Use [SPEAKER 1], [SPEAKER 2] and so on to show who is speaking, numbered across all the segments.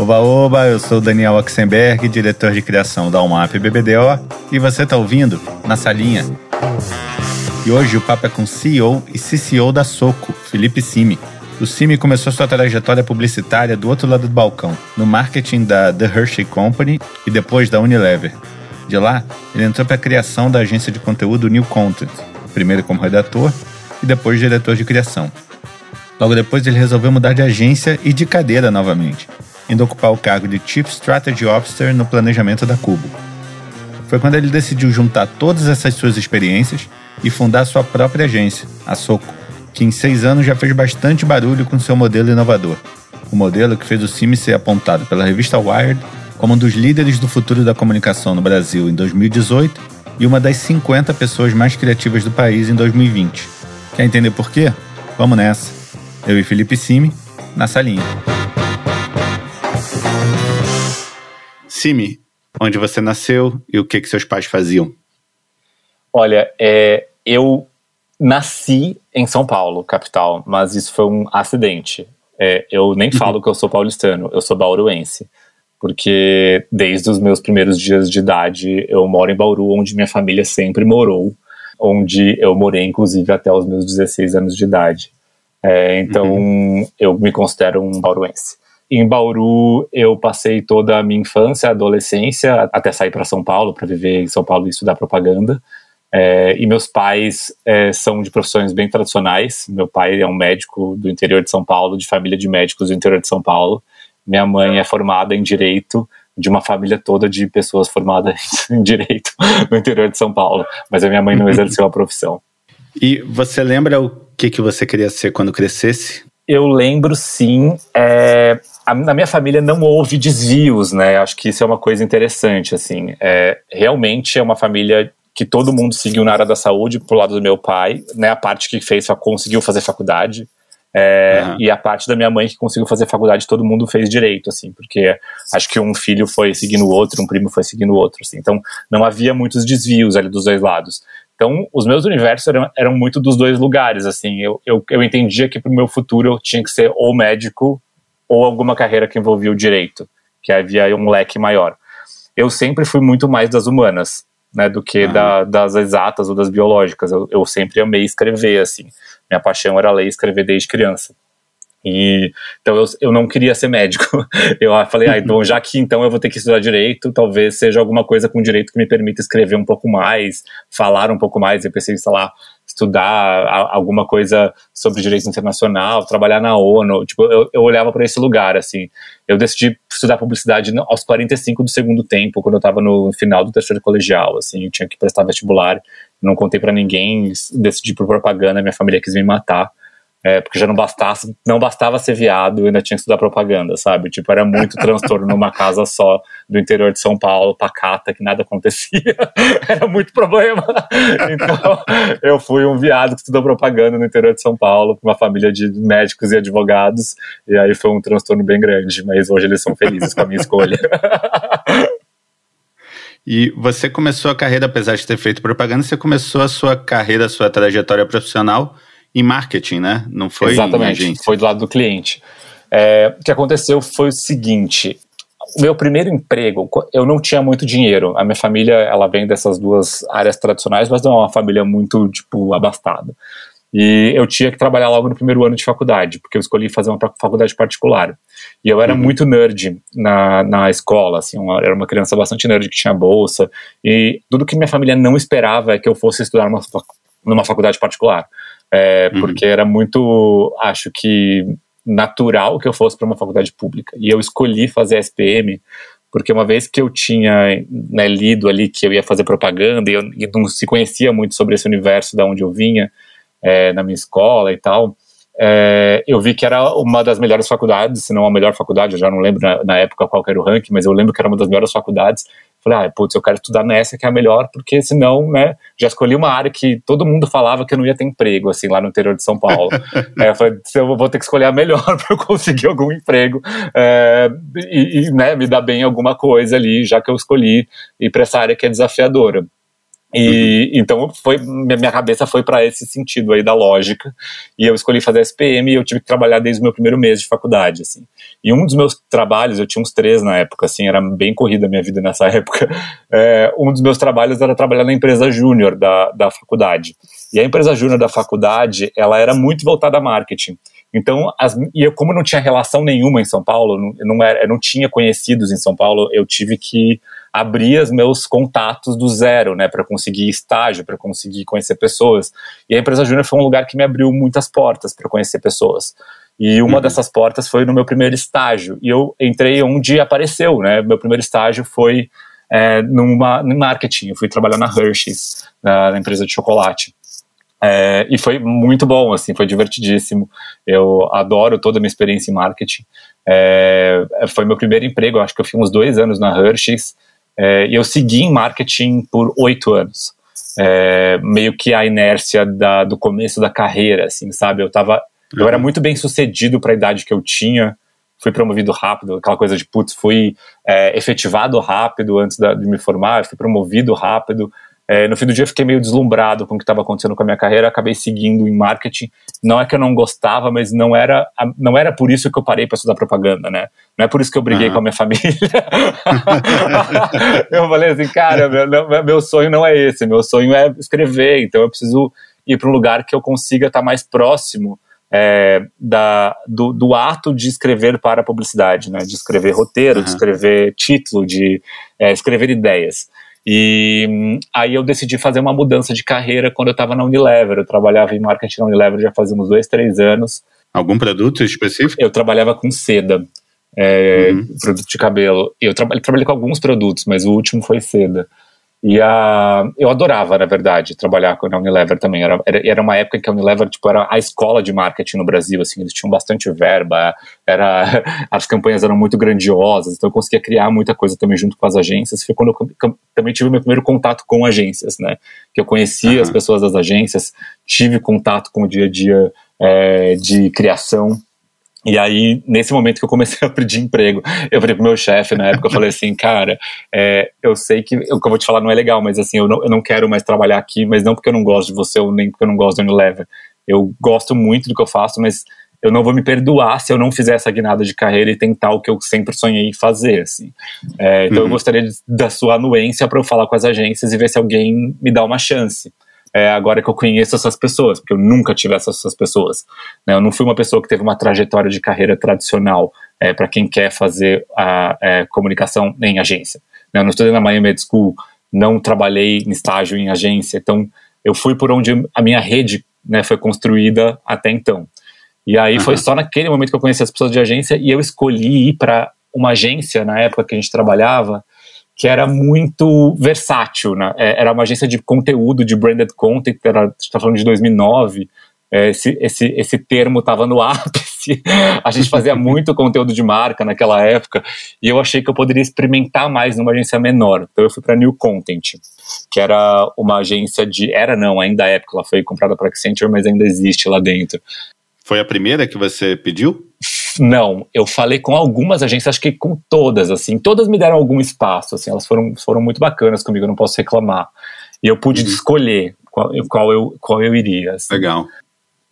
[SPEAKER 1] Oba, oba, eu sou Daniel Oxenberg, diretor de criação da UMAP BBDO, e você está ouvindo Na Salinha. E hoje o papo é com CEO e CCO da Soco, Felipe Simi. O Simi começou sua trajetória publicitária do outro lado do balcão, no marketing da The Hershey Company e depois da Unilever. De lá, ele entrou para a criação da agência de conteúdo New Content, primeiro como redator e depois diretor de criação. Logo depois, ele resolveu mudar de agência e de cadeira novamente, indo ocupar o cargo de Chief Strategy Officer no planejamento da Cubo. Foi quando ele decidiu juntar todas essas suas experiências e fundar sua própria agência, a Soco, que em seis anos já fez bastante barulho com seu modelo inovador. O modelo que fez o CIMI ser apontado pela revista Wired como um dos líderes do futuro da comunicação no Brasil em 2018 e uma das 50 pessoas mais criativas do país em 2020. Quer entender por quê? Vamos nessa. Eu e Felipe Simi, na salinha. Simi, onde você nasceu e o que, que seus pais faziam?
[SPEAKER 2] Olha, é, eu nasci em São Paulo, capital, mas isso foi um acidente. É, eu nem falo que eu sou paulistano, eu sou bauruense. Porque desde os meus primeiros dias de idade eu moro em Bauru, onde minha família sempre morou, onde eu morei inclusive até os meus 16 anos de idade. É, então uhum. eu me considero um bauruense. Em Bauru, eu passei toda a minha infância, adolescência, até sair para São Paulo, para viver em São Paulo e estudar propaganda. É, e meus pais é, são de profissões bem tradicionais. Meu pai é um médico do interior de São Paulo, de família de médicos do interior de São Paulo. Minha mãe é formada em direito, de uma família toda de pessoas formadas em direito no interior de São Paulo. Mas a minha mãe não exerceu a profissão.
[SPEAKER 1] E você lembra o que, que você queria ser quando crescesse?
[SPEAKER 2] Eu lembro sim. É, a, na minha família não houve desvios, né? Acho que isso é uma coisa interessante, assim. É, realmente é uma família que todo mundo seguiu na área da saúde pro lado do meu pai, né? A parte que fez conseguiu fazer faculdade. É, uhum. E a parte da minha mãe que conseguiu fazer faculdade, todo mundo fez direito, assim, porque acho que um filho foi seguindo o outro, um primo foi seguindo o outro, assim, então não havia muitos desvios ali dos dois lados. Então, os meus universos eram, eram muito dos dois lugares, assim, eu, eu, eu entendia que para o meu futuro eu tinha que ser ou médico ou alguma carreira que envolvia o direito, que havia um leque maior. Eu sempre fui muito mais das humanas, né, do que uhum. da, das exatas ou das biológicas. Eu, eu sempre amei escrever, assim. Minha paixão era ler e escrever desde criança. E, então eu, eu não queria ser médico. Eu falei, ah, então já que então eu vou ter que estudar direito, talvez seja alguma coisa com direito que me permita escrever um pouco mais, falar um pouco mais. Eu pensei, sei lá, estudar alguma coisa sobre direito internacional, trabalhar na ONU. Tipo, eu, eu olhava para esse lugar, assim. Eu decidi estudar publicidade aos 45 do segundo tempo, quando eu estava no final do terceiro colegial, assim. Eu tinha que prestar vestibular, não contei para ninguém, decidi por propaganda, minha família quis me matar. É, porque já não bastasse, não bastava ser viado, ainda tinha que estudar propaganda, sabe? Tipo, era muito transtorno numa casa só do interior de São Paulo, pacata, que nada acontecia. era muito problema. Então, eu fui um viado que estudou propaganda no interior de São Paulo, com uma família de médicos e advogados, e aí foi um transtorno bem grande, mas hoje eles são felizes com a minha escolha.
[SPEAKER 1] E você começou a carreira, apesar de ter feito propaganda, você começou a sua carreira, a sua trajetória profissional em marketing, né? Não foi
[SPEAKER 2] Exatamente, foi do lado do cliente. É, o que aconteceu foi o seguinte, o meu primeiro emprego, eu não tinha muito dinheiro. A minha família, ela vem dessas duas áreas tradicionais, mas não é uma família muito, tipo, abastada. E eu tinha que trabalhar logo no primeiro ano de faculdade, porque eu escolhi fazer uma faculdade particular. E eu era uhum. muito nerd na, na escola, assim, uma, era uma criança bastante nerd que tinha bolsa. E tudo que minha família não esperava é que eu fosse estudar numa, numa faculdade particular é, uhum. porque era muito, acho que, natural que eu fosse para uma faculdade pública. E eu escolhi fazer SPM porque uma vez que eu tinha né, lido ali que eu ia fazer propaganda e eu e não se conhecia muito sobre esse universo da onde eu vinha, é, na minha escola e tal, é, eu vi que era uma das melhores faculdades, se não a melhor faculdade, eu já não lembro na, na, época qual era o ranking, mas eu lembro que era uma das melhores faculdades. Falei, ah, putz, eu quero estudar nessa que é a melhor, porque senão, né, já escolhi uma área que todo mundo falava que eu não ia ter emprego, assim, lá no interior de São Paulo. é, eu falei, eu vou ter que escolher a melhor para eu conseguir algum emprego é, e, e, né, me dar bem alguma coisa ali, já que eu escolhi ir para essa área que é desafiadora. E então foi minha cabeça foi para esse sentido aí da lógica e eu escolhi fazer SPM e eu tive que trabalhar desde o meu primeiro mês de faculdade assim. E um dos meus trabalhos, eu tinha uns três na época, assim, era bem corrida a minha vida nessa época. É, um dos meus trabalhos era trabalhar na empresa júnior da, da faculdade. E a empresa júnior da faculdade, ela era muito voltada a marketing. Então, as, e eu, como não tinha relação nenhuma em São Paulo, não, não, era, não tinha conhecidos em São Paulo, eu tive que abrir os meus contatos do zero, né, para conseguir estágio, para conseguir conhecer pessoas. E a empresa Júnior foi um lugar que me abriu muitas portas para conhecer pessoas. E uma uhum. dessas portas foi no meu primeiro estágio. E eu entrei onde apareceu, né? Meu primeiro estágio foi é, numa, no marketing. Eu fui trabalhar na Hershey's, na, na empresa de chocolate. É, e foi muito bom, assim, foi divertidíssimo. Eu adoro toda a minha experiência em marketing. É, foi meu primeiro emprego, acho que eu fiz uns dois anos na Hershey's. É, e eu segui em marketing por oito anos. É, meio que a inércia da, do começo da carreira, assim, sabe? Eu tava, eu era uhum. muito bem sucedido para a idade que eu tinha. Fui promovido rápido, aquela coisa de putz, fui é, efetivado rápido antes da, de me formar, fui promovido rápido. É, no fim do dia, fiquei meio deslumbrado com o que estava acontecendo com a minha carreira, acabei seguindo em marketing. Não é que eu não gostava, mas não era, não era por isso que eu parei para estudar propaganda, né? Não é por isso que eu briguei com a minha família. eu falei assim, cara, meu, meu sonho não é esse, meu sonho é escrever, então eu preciso ir para um lugar que eu consiga estar tá mais próximo é, da, do, do, ato de escrever para a publicidade, né? De escrever roteiro, uhum. de escrever título, de é, escrever ideias. E hum, aí eu decidi fazer uma mudança de carreira quando eu estava na Unilever. Eu trabalhava em marketing na Unilever já fazia uns dois, três anos.
[SPEAKER 1] Algum produto específico?
[SPEAKER 2] Eu trabalhava com seda, é, uhum. produto de cabelo. Eu trabalhei, trabalhei com alguns produtos, mas o último foi seda. E a, eu adorava, na verdade, trabalhar com a Unilever também. Era, era, uma época que a Unilever tipo, era a escola de marketing no Brasil, assim, eles tinham bastante verba, era, as campanhas eram muito grandiosas, então eu conseguia criar muita coisa também junto com as agências. Foi quando eu também tive meu primeiro contato com agências, né? Que eu conhecia uhum. as pessoas das agências, tive contato com o dia a dia é, de criação e aí, nesse momento que eu comecei a pedir emprego, eu falei pro meu chefe na época, eu falei assim, cara, é, eu sei que o que eu vou te falar não é legal, mas assim, eu não, eu não quero mais trabalhar aqui, mas não porque eu não gosto de você ou nem porque eu não gosto do Unilever. Eu gosto muito do que eu faço, mas eu não vou me perdoar se eu não fizer essa guinada de carreira e tentar o que eu sempre sonhei fazer, assim. É, então uhum. eu gostaria de, da sua anuência para eu falar com as agências e ver se alguém me dá uma chance é, agora que eu conheço essas pessoas, porque eu nunca tive essas pessoas. Né? Eu não fui uma pessoa que teve uma trajetória de carreira tradicional é, para quem quer fazer a é, comunicação em agência. Né? Eu não estudei na Miami Med School, não trabalhei em estágio em agência, então eu fui por onde a minha rede né, foi construída até então. E aí uhum. foi só naquele momento que eu conheci as pessoas de agência e eu escolhi ir para uma agência na época que a gente trabalhava que era muito versátil, né? É, era uma agência de conteúdo, de branded content, era, a gente está falando de 2009, é, esse, esse, esse termo estava no ápice, a gente fazia muito conteúdo de marca naquela época, e eu achei que eu poderia experimentar mais numa agência menor, então eu fui para New Content, que era uma agência de, era não, ainda é, porque ela foi comprada para Accenture, mas ainda existe lá dentro.
[SPEAKER 1] Foi a primeira que você pediu?
[SPEAKER 2] Não, eu falei com algumas agências, acho que com todas, assim, todas me deram algum espaço, assim, elas foram, foram muito bacanas comigo, eu não posso reclamar. E eu pude uhum. escolher qual, qual, eu, qual eu iria. Assim.
[SPEAKER 1] Legal.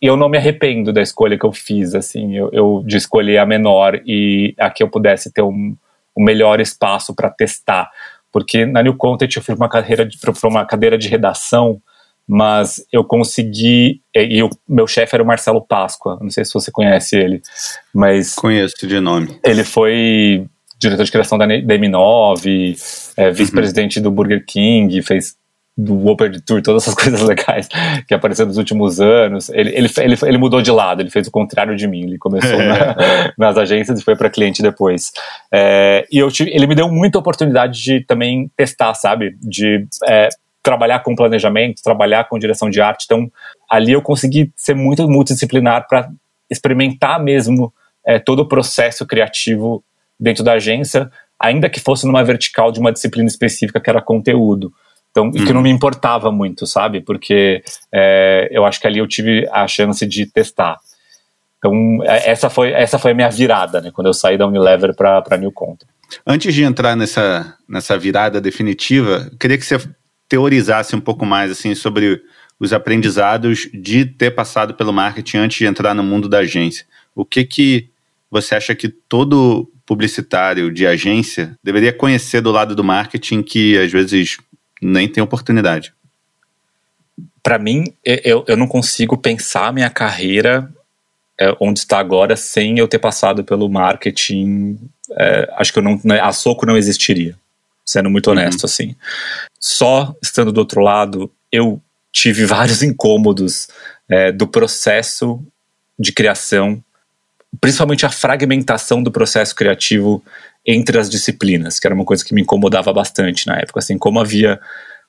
[SPEAKER 2] E eu não me arrependo da escolha que eu fiz, assim, eu, eu de escolher a menor e a que eu pudesse ter um, um melhor espaço para testar. Porque na New Content eu fui uma carreira para uma cadeira de redação mas eu consegui. E o meu chefe era o Marcelo Páscoa, não sei se você conhece ele, mas.
[SPEAKER 1] Conheço de nome.
[SPEAKER 2] Ele foi diretor de criação da, M9, é, vice-presidente uhum. do Burger King, fez do World Tour, todas essas coisas legais que apareceram nos últimos anos. Ele, ele, ele, ele, mudou de lado, ele fez o contrário de mim. Ele começou na, nas agências e foi para cliente depois. É, e eu tive, ele me deu muita oportunidade de também testar, sabe? De é, trabalhar com planejamento, trabalhar com direção de arte. Então, ali eu consegui ser muito multidisciplinar para experimentar mesmo é, todo o processo criativo dentro da agência, ainda que fosse numa vertical de uma disciplina específica que era conteúdo. Então, uhum. que não me importava muito, sabe? Porque é, eu acho que ali eu tive a chance de testar. Então, é, essa foi, essa foi a minha virada, né? Quando eu saí da Unilever para New Content.
[SPEAKER 1] Antes de entrar nessa, nessa virada definitiva, queria que você teorizasse um pouco mais assim sobre os aprendizados de ter passado pelo marketing antes de entrar no mundo da agência. O que que você acha que todo publicitário de agência deveria conhecer do lado do marketing que às vezes nem tem oportunidade?
[SPEAKER 2] Para mim, eu, eu não consigo pensar minha carreira é, onde está agora sem eu ter passado pelo marketing. É, acho que eu não, né, a Soco não existiria, sendo muito uhum. honesto uhum. assim. Só estando do outro lado, eu tive vários incômodos é, do processo de criação, principalmente a fragmentação do processo criativo entre as disciplinas, que era uma coisa que me incomodava bastante na época, assim, como havia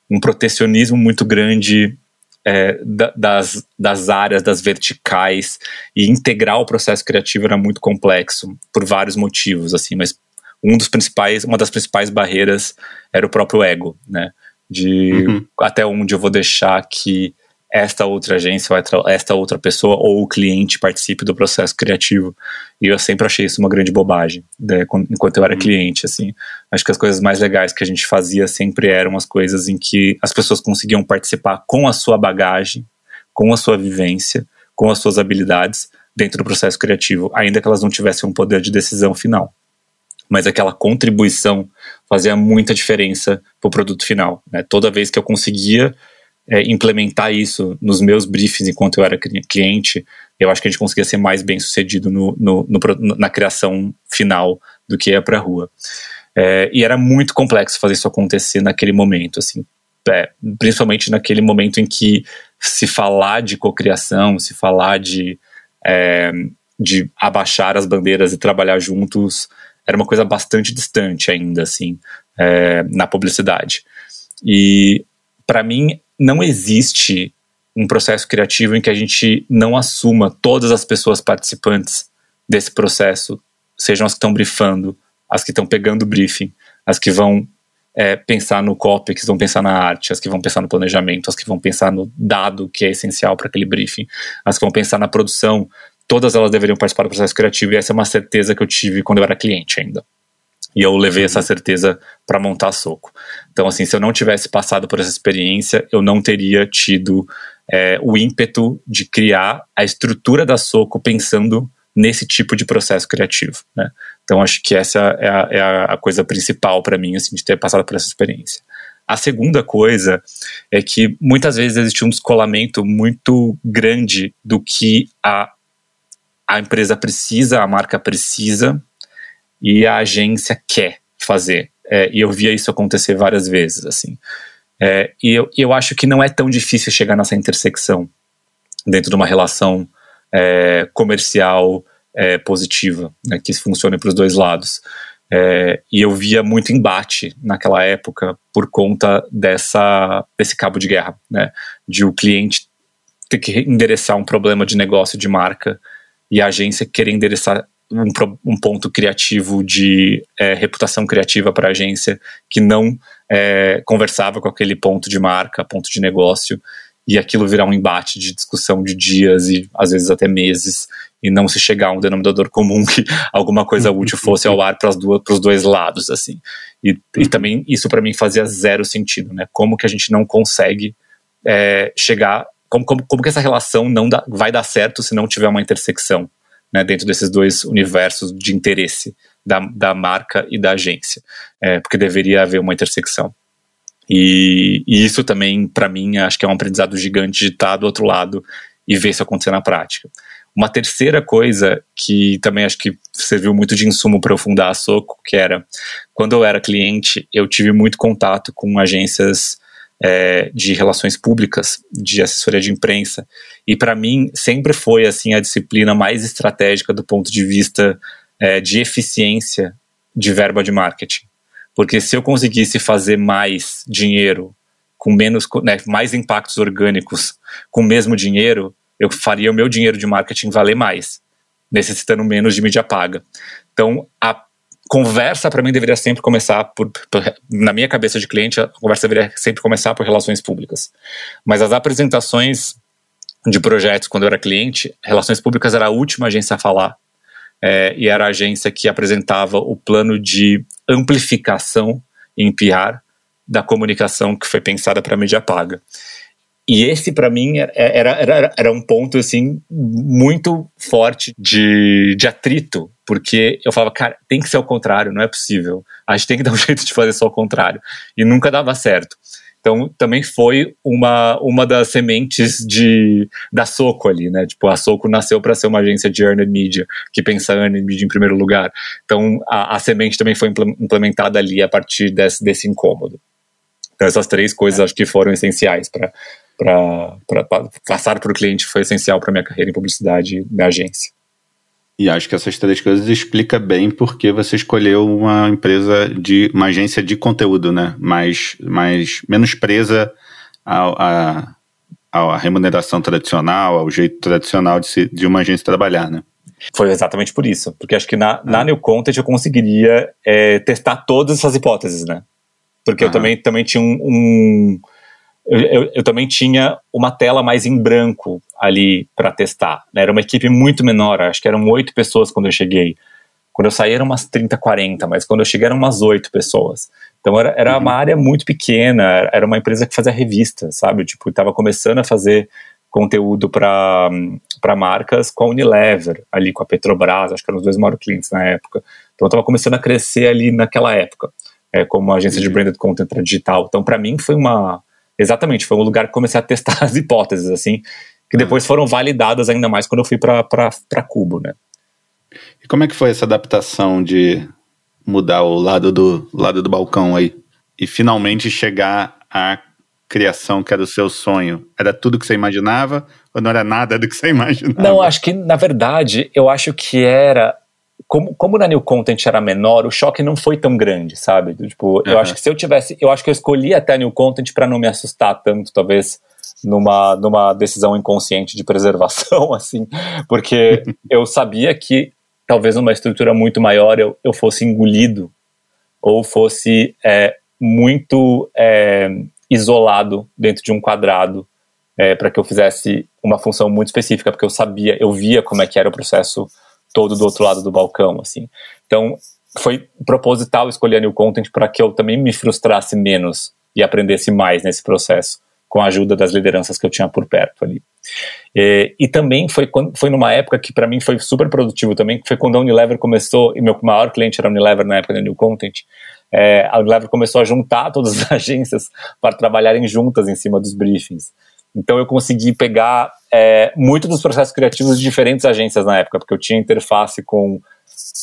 [SPEAKER 2] um protecionismo muito grande é, das, das áreas, das verticais, e integrar o processo criativo era muito complexo, por vários motivos, assim, mas um dos principais, uma das principais barreiras era o próprio ego, né? De uhum. até onde eu vou deixar que esta outra agência, ou esta outra pessoa ou o cliente participe do processo criativo. E eu sempre achei isso uma grande bobagem, né, enquanto eu era uhum. cliente, assim. Acho que as coisas mais legais que a gente fazia sempre eram as coisas em que as pessoas conseguiam participar com a sua bagagem, com a sua vivência, com as suas habilidades dentro do processo criativo, ainda que elas não tivessem um poder de decisão final. Mas aquela contribuição fazia muita diferença para o produto final. Né? Toda vez que eu conseguia é, implementar isso nos meus briefings enquanto eu era cliente, eu acho que a gente conseguia ser mais bem sucedido no, no, no na criação final do que ia para a rua. É, e era muito complexo fazer isso acontecer naquele momento, assim, é, principalmente naquele momento em que se falar de cocriação, se falar de, é, de abaixar as bandeiras e trabalhar juntos, era uma coisa bastante distante ainda, assim, é, na publicidade. E para mim não existe um processo criativo em que a gente não assuma todas as pessoas participantes desse processo, sejam as que estão briefando, as que estão pegando o briefing, as que vão é, pensar no copy, que vão pensar na arte, as que vão pensar no planejamento, as que vão pensar no dado que é essencial para aquele briefing, as que vão pensar na produção, todas elas deveriam participar do processo criativo e essa é uma certeza que eu tive quando eu era cliente ainda. E eu levei essa certeza para montar a Soco. Então, assim, se eu não tivesse passado por essa experiência, eu não teria tido é, o ímpeto de criar a estrutura da Soco pensando nesse tipo de processo criativo, né? Então, acho que essa é a, é a coisa principal para mim, assim, de ter passado por essa experiência. A segunda coisa é que muitas vezes existe um descolamento muito grande do que a, a empresa precisa, a marca precisa, e a agência quer fazer. É, e eu via isso acontecer várias vezes, assim. É, e eu, eu acho que não é tão difícil chegar nessa intersecção dentro de uma relação é, comercial é, positiva, né, que funcione para os dois lados. É, e eu via muito embate naquela época por conta dessa, desse cabo de guerra, né, de o cliente ter que endereçar um problema de negócio de marca e a agência querer endereçar um, um ponto criativo de é, reputação criativa para a agência que não é, conversava com aquele ponto de marca, ponto de negócio, e aquilo virar um embate de discussão de dias e às vezes até meses, e não se chegar a um denominador comum que alguma coisa útil fosse ao ar para os dois lados, assim. E, e também isso para mim fazia zero sentido, né? Como que a gente não consegue é, chegar, como, como, como que essa relação não dá, vai dar certo se não tiver uma intersecção? né, dentro desses dois universos de interesse da, da marca e da agência, é, porque deveria haver uma intersecção. E, e isso também, para mim, acho que é um aprendizado gigante de estar do outro lado e ver isso acontecer na prática. Uma terceira coisa que também acho que serviu muito de insumo para eu fundar a Soco, que era quando eu era cliente, eu tive muito contato com agências é, de relações públicas, de assessoria de imprensa. E para mim sempre foi assim a disciplina mais estratégica do ponto de vista é, de eficiência de verba de marketing. Porque se eu conseguisse fazer mais dinheiro com menos, né, mais impactos orgânicos com o mesmo dinheiro, eu faria o meu dinheiro de marketing valer mais, necessitando menos de mídia paga. Então, a conversa para mim deveria sempre começar por, por, na minha cabeça de cliente a conversa deveria sempre começar por relações públicas mas as apresentações de projetos quando eu era cliente relações públicas era a última agência a falar é, e era a agência que apresentava o plano de amplificação em PR da comunicação que foi pensada para mídia paga. E esse, para mim, era, era, era um ponto, assim, muito forte de, de atrito, porque eu falava, cara, tem que ser o contrário, não é possível. A gente tem que dar um jeito de fazer só o contrário. E nunca dava certo. Então, também foi uma, uma das sementes de, da Soco ali, né? Tipo, a Soco nasceu para ser uma agência de earned media, que pensa earned media em primeiro lugar. Então, a, a semente também foi implementada ali a partir desse, desse incômodo. Então, essas três coisas acho que foram essenciais para passar para o cliente, foi essencial para minha carreira em publicidade na agência.
[SPEAKER 1] E acho que essas três coisas explica bem porque você escolheu uma empresa de uma agência de conteúdo, né? Mais, mais menos presa à, à, remuneração tradicional, ao jeito tradicional de, se, de uma agência trabalhar, né?
[SPEAKER 2] Foi exatamente por isso. Porque acho que na, ah. na New Content eu conseguiria é, testar todas essas hipóteses, né? Porque ah. eu também, também tinha um, um eu, eu, eu, também tinha uma tela mais em branco ali para testar. Né? Era uma equipe muito menor, acho que eram oito pessoas quando eu cheguei. Quando eu saí eram umas 30, 40, mas quando eu cheguei eram umas oito pessoas. Então era, era uhum. uma área muito pequena, era uma empresa que fazia revista, sabe? Tipo, estava começando a fazer conteúdo para marcas com a Unilever, ali com a Petrobras, acho que eram os dois maiores clientes na época. Então eu estava começando a crescer ali naquela época, é, como agência uhum. de branded content digital. Então para mim foi uma exatamente, foi um lugar que comecei a testar as hipóteses, assim, que depois foram validadas ainda mais quando eu fui para Cubo, né?
[SPEAKER 1] E como é que foi essa adaptação de mudar o lado do lado do balcão aí e finalmente chegar à criação que era o seu sonho? Era tudo que você imaginava ou não era nada do que você imaginava?
[SPEAKER 2] Não, acho que na verdade eu acho que era como, como na New Content era menor, o choque não foi tão grande, sabe? Tipo, uhum. eu acho que se eu tivesse, eu acho que eu escolhi até a New Content para não me assustar tanto, talvez numa, numa decisão inconsciente de preservação, assim, porque eu sabia que talvez numa estrutura muito maior eu, eu fosse engolido ou fosse é, muito é, isolado dentro de um quadrado é, para que eu fizesse uma função muito específica, porque eu sabia, eu via como é que era o processo todo do outro lado do balcão, assim. Então, foi proposital escolher a New Content para que eu também me frustrasse menos e aprendesse mais nesse processo, com a ajuda das lideranças que eu tinha por perto ali. E, e também foi, quando, foi numa época que para mim foi super produtivo também, que foi quando a Unilever começou, e meu maior cliente era a Unilever na época da New Content, é, a Unilever começou a juntar todas as agências para trabalharem juntas em cima dos briefings. Então eu consegui pegar é, muito dos processos criativos de diferentes agências na época, porque eu tinha interface com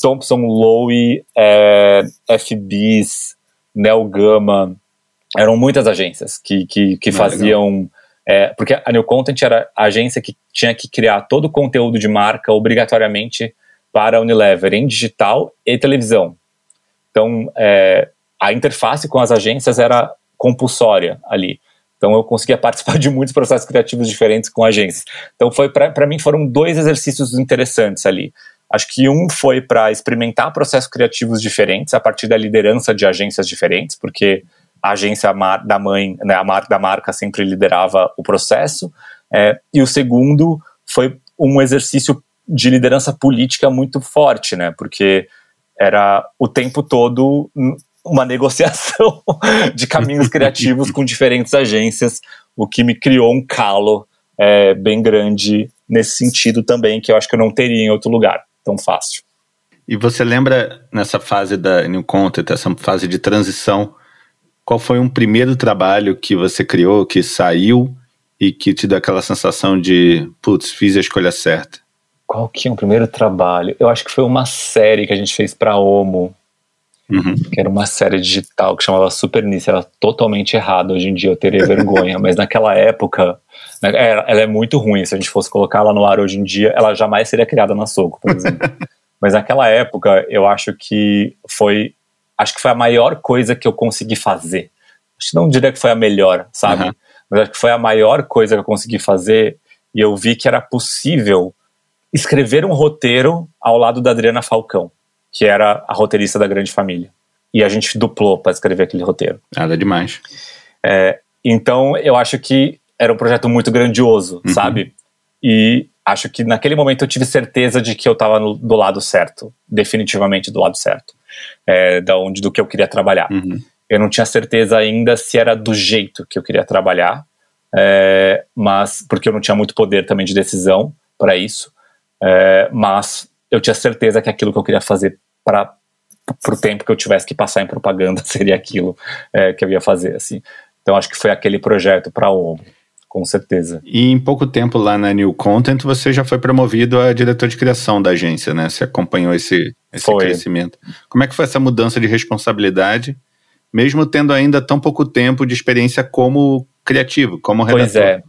[SPEAKER 2] Thompson, Lowe, é, FBs, Nel Gama, eram muitas agências que, que, que ah, faziam. É, porque a New Content era a agência que tinha que criar todo o conteúdo de marca obrigatoriamente para a Unilever em digital e televisão. Então, é, a interface com as agências era compulsória ali. Então eu conseguia participar de muitos processos criativos diferentes com agências. Então foi para mim foram dois exercícios interessantes ali. Acho que um foi para experimentar processos criativos diferentes a partir da liderança de agências diferentes, porque a agência da mãe, né, a marca da marca sempre liderava o processo. É, e o segundo foi um exercício de liderança política muito forte, né? Porque era o tempo todo uma negociação de caminhos criativos com diferentes agências, o que me criou um calo é, bem grande nesse sentido também, que eu acho que eu não teria em outro lugar tão fácil.
[SPEAKER 1] E você lembra nessa fase da New Content, essa fase de transição, qual foi um primeiro trabalho que você criou, que saiu e que te deu aquela sensação de, putz, fiz a escolha certa?
[SPEAKER 2] Qual que é o primeiro trabalho? Eu acho que foi uma série que a gente fez para Omo, Uhum. Que era uma série digital que chamava Super Nice. Era totalmente errado. Hoje em dia eu teria vergonha. mas naquela época, né, ela é muito ruim. Se a gente fosse colocar ela no ar hoje em dia, ela jamais seria criada na Soco, por exemplo. mas naquela época, eu acho que foi. Acho que foi a maior coisa que eu consegui fazer. Acho que não diria que foi a melhor, sabe? Uhum. Mas acho que foi a maior coisa que eu consegui fazer. E eu vi que era possível escrever um roteiro ao lado da Adriana Falcão que era a roteirista da Grande Família. E a gente duplou para escrever aquele roteiro.
[SPEAKER 1] Nada demais.
[SPEAKER 2] É, então, eu acho que era um projeto muito grandioso, uhum. sabe? E acho que naquele momento eu tive certeza de que eu estava do lado certo, definitivamente do lado certo, é, da onde do que eu queria trabalhar. Uhum. Eu não tinha certeza ainda se era do jeito que eu queria trabalhar, é, mas porque eu não tinha muito poder também de decisão para isso, é, mas eu tinha certeza que aquilo que eu queria fazer para o tempo que eu tivesse que passar em propaganda seria aquilo é, que eu ia fazer, assim. Então acho que foi aquele projeto para o com certeza.
[SPEAKER 1] E em pouco tempo lá na New Content você já foi promovido a diretor de criação da agência, né? Você acompanhou esse, esse crescimento. Como é que foi essa mudança de responsabilidade, mesmo tendo ainda tão pouco tempo de experiência como criativo, como redator?
[SPEAKER 2] Pois é.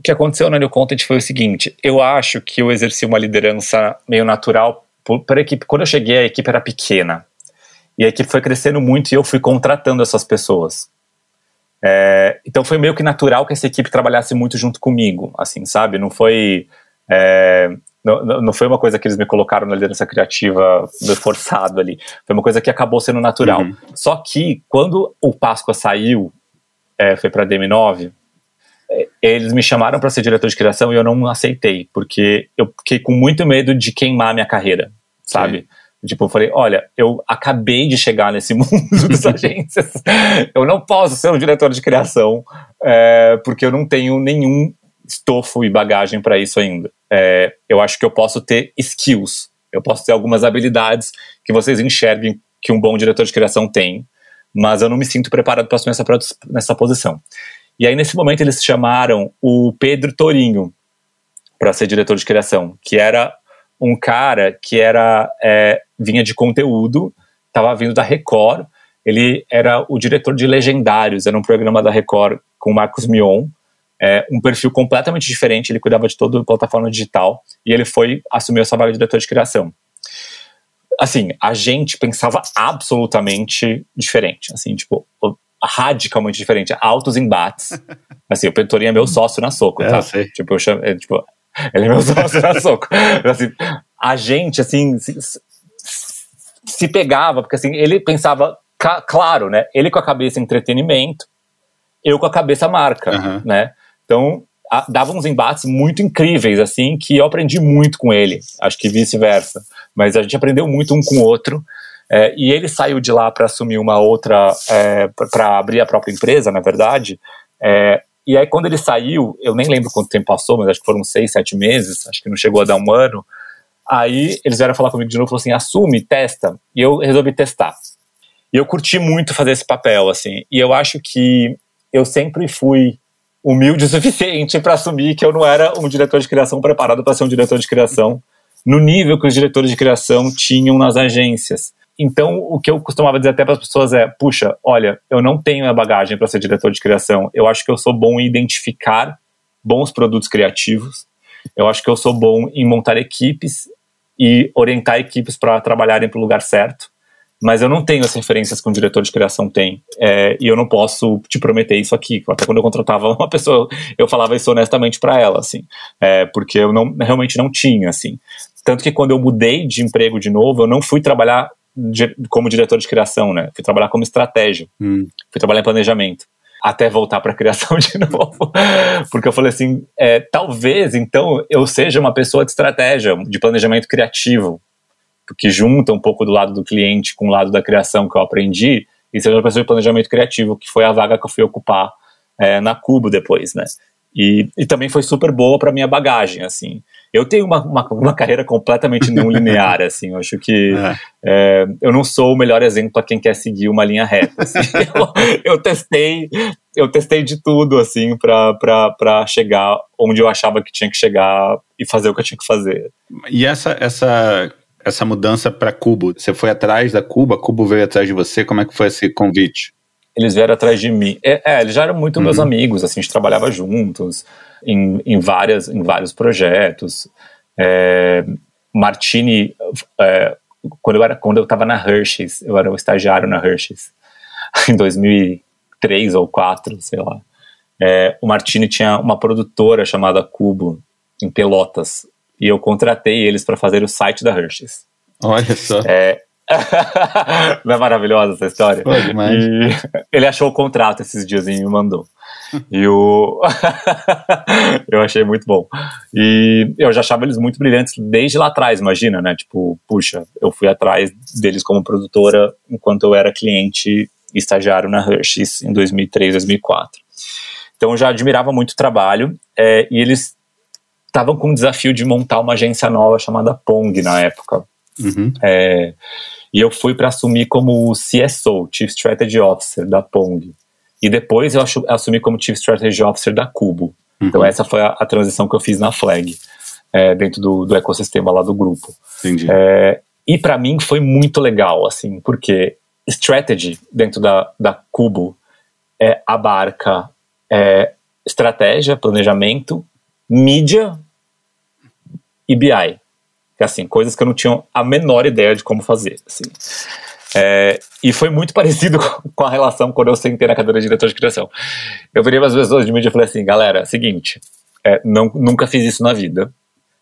[SPEAKER 2] O que aconteceu na New Content foi o seguinte: eu acho que eu exerci uma liderança meio natural para a equipe. Quando eu cheguei, a equipe era pequena. E a equipe foi crescendo muito e eu fui contratando essas pessoas. É, então foi meio que natural que essa equipe trabalhasse muito junto comigo, assim, sabe? Não foi é, não, não foi uma coisa que eles me colocaram na liderança criativa forçado ali. Foi uma coisa que acabou sendo natural. Uhum. Só que quando o Páscoa saiu, é, foi para DM9, é, eles me chamaram para ser diretor de criação e eu não aceitei, porque eu fiquei com muito medo de queimar minha carreira, sabe? Sim. Tipo, eu falei, olha, eu acabei de chegar nesse mundo das agências, eu não posso ser um diretor de criação, é, porque eu não tenho nenhum estofo e bagagem para isso ainda. É, eu acho que eu posso ter skills, eu posso ter algumas habilidades que vocês enxerguem que um bom diretor de criação tem, mas eu não me sinto preparado para assumir essa, nessa posição. E aí, nesse momento, eles chamaram o Pedro Torinho para ser diretor de criação, que era um cara que era é, vinha de conteúdo, estava vindo da Record. Ele era o diretor de Legendários, era um programa da Record com o Marcos Mion. É, um perfil completamente diferente, ele cuidava de toda a plataforma digital e ele foi assumir essa vaga de diretor de criação. Assim, a gente pensava absolutamente diferente, assim, tipo, radicalmente diferente, altos embates. Assim, o Pentorinho é meu sócio na Soco, é, tá? Tipo, eu chamo, é, tipo, ele é meu sócio na Soco. Assim, a gente, assim, se, se pegava, porque assim, ele pensava, claro, né? Ele com a cabeça entretenimento, eu com a cabeça marca, uhum. né? Então, a, dava uns embates muito incríveis, assim, que eu aprendi muito com ele. Acho que vice-versa. Mas a gente aprendeu muito um com o outro. É, e ele saiu de lá para assumir uma outra, é, para abrir a própria empresa, na verdade. É, e aí, quando ele saiu, eu nem lembro quanto tempo passou, mas acho que foram seis, sete meses, acho que não chegou a dar um ano. Aí eles vieram falar comigo de novo, falaram assim, assume, testa. E eu resolvi testar. E eu curti muito fazer esse papel, assim. E eu acho que eu sempre fui humilde o suficiente para assumir que eu não era um diretor de criação preparado para ser um diretor de criação no nível que os diretores de criação tinham nas agências. Então, o que eu costumava dizer até para as pessoas é: puxa, olha, eu não tenho a bagagem para ser diretor de criação. Eu acho que eu sou bom em identificar bons produtos criativos. Eu acho que eu sou bom em montar equipes e orientar equipes para trabalharem para o lugar certo. Mas eu não tenho as referências que um diretor de criação tem. É, e eu não posso te prometer isso aqui. Até quando eu contratava uma pessoa, eu falava isso honestamente para ela, assim. É, porque eu não, realmente não tinha, assim. Tanto que quando eu mudei de emprego de novo, eu não fui trabalhar como diretor de criação, né? Fui trabalhar como estratégia. Hum. Fui trabalhar em planejamento. Até voltar para criação de novo. Porque eu falei assim: é, talvez então eu seja uma pessoa de estratégia, de planejamento criativo, que junta um pouco do lado do cliente com o lado da criação que eu aprendi, e seja uma pessoa de planejamento criativo, que foi a vaga que eu fui ocupar é, na Cubo depois, né? E, e também foi super boa para minha bagagem, assim. Eu tenho uma, uma, uma, carreira completamente não linear, assim. Eu acho que é. É, eu não sou o melhor exemplo para quem quer seguir uma linha reta. Assim. eu, eu, testei, eu testei de tudo, assim, para chegar onde eu achava que tinha que chegar e fazer o que eu tinha que fazer.
[SPEAKER 1] E essa, essa, essa mudança para Cubo, você foi atrás da Cuba? Cubo veio atrás de você? Como é que foi esse convite?
[SPEAKER 2] Eles vieram atrás de mim. É, é eles já eram muito uhum. meus amigos, assim, a gente trabalhava juntos em, em, várias, em vários projetos. É, Martini, é, quando eu era quando eu estava na Hershey's, eu era um estagiário na Hershey's em 2003 ou 2004, sei lá. É, o Martini tinha uma produtora chamada Cubo em Pelotas e eu contratei eles para fazer o site da Hershey's.
[SPEAKER 1] Olha só.
[SPEAKER 2] É, Não é maravilhosa essa história?
[SPEAKER 1] Pô, e
[SPEAKER 2] ele achou o contrato esses dias e me mandou. E o. eu achei muito bom. E eu já achava eles muito brilhantes desde lá atrás, imagina, né? Tipo, puxa, eu fui atrás deles como produtora enquanto eu era cliente estagiário na Hershey's em 2003, 2004. Então eu já admirava muito o trabalho é, e eles estavam com o desafio de montar uma agência nova chamada Pong na época. Uhum. É, e eu fui para assumir como CSO, Chief Strategy Officer da Pong. E depois eu assumi como Chief Strategy Officer da Cubo. Uhum. Então essa foi a, a, transição que eu fiz na Flag, é, dentro do, do, ecossistema lá do grupo.
[SPEAKER 1] Entendi.
[SPEAKER 2] É, e para mim foi muito legal, assim, porque strategy dentro da, da Cubo é, abarca é, estratégia, planejamento, mídia e BI. Que, assim, coisas que eu não tinha a menor ideia de como fazer. Assim. É, e foi muito parecido com a relação quando eu sentei na cadeira de diretor de criação. Eu virei para as pessoas de mídia e falei assim, galera, seguinte, é, não, nunca fiz isso na vida,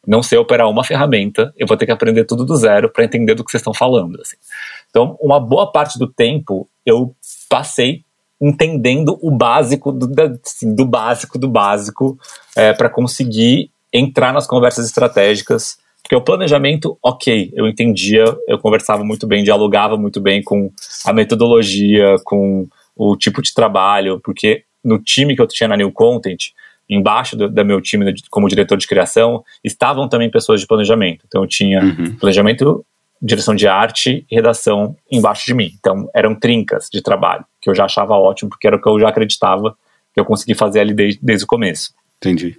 [SPEAKER 2] não sei operar uma ferramenta, eu vou ter que aprender tudo do zero para entender do que vocês estão falando. Assim. Então, uma boa parte do tempo eu passei entendendo o básico do, assim, do básico do básico é, para conseguir entrar nas conversas estratégicas porque o planejamento, ok, eu entendia, eu conversava muito bem, dialogava muito bem com a metodologia, com o tipo de trabalho, porque no time que eu tinha na New Content, embaixo do, do meu time como diretor de criação, estavam também pessoas de planejamento. Então eu tinha uhum. planejamento, direção de arte e redação embaixo de mim. Então eram trincas de trabalho, que eu já achava ótimo, porque era o que eu já acreditava que eu consegui fazer ali desde, desde o começo.
[SPEAKER 1] Entendi.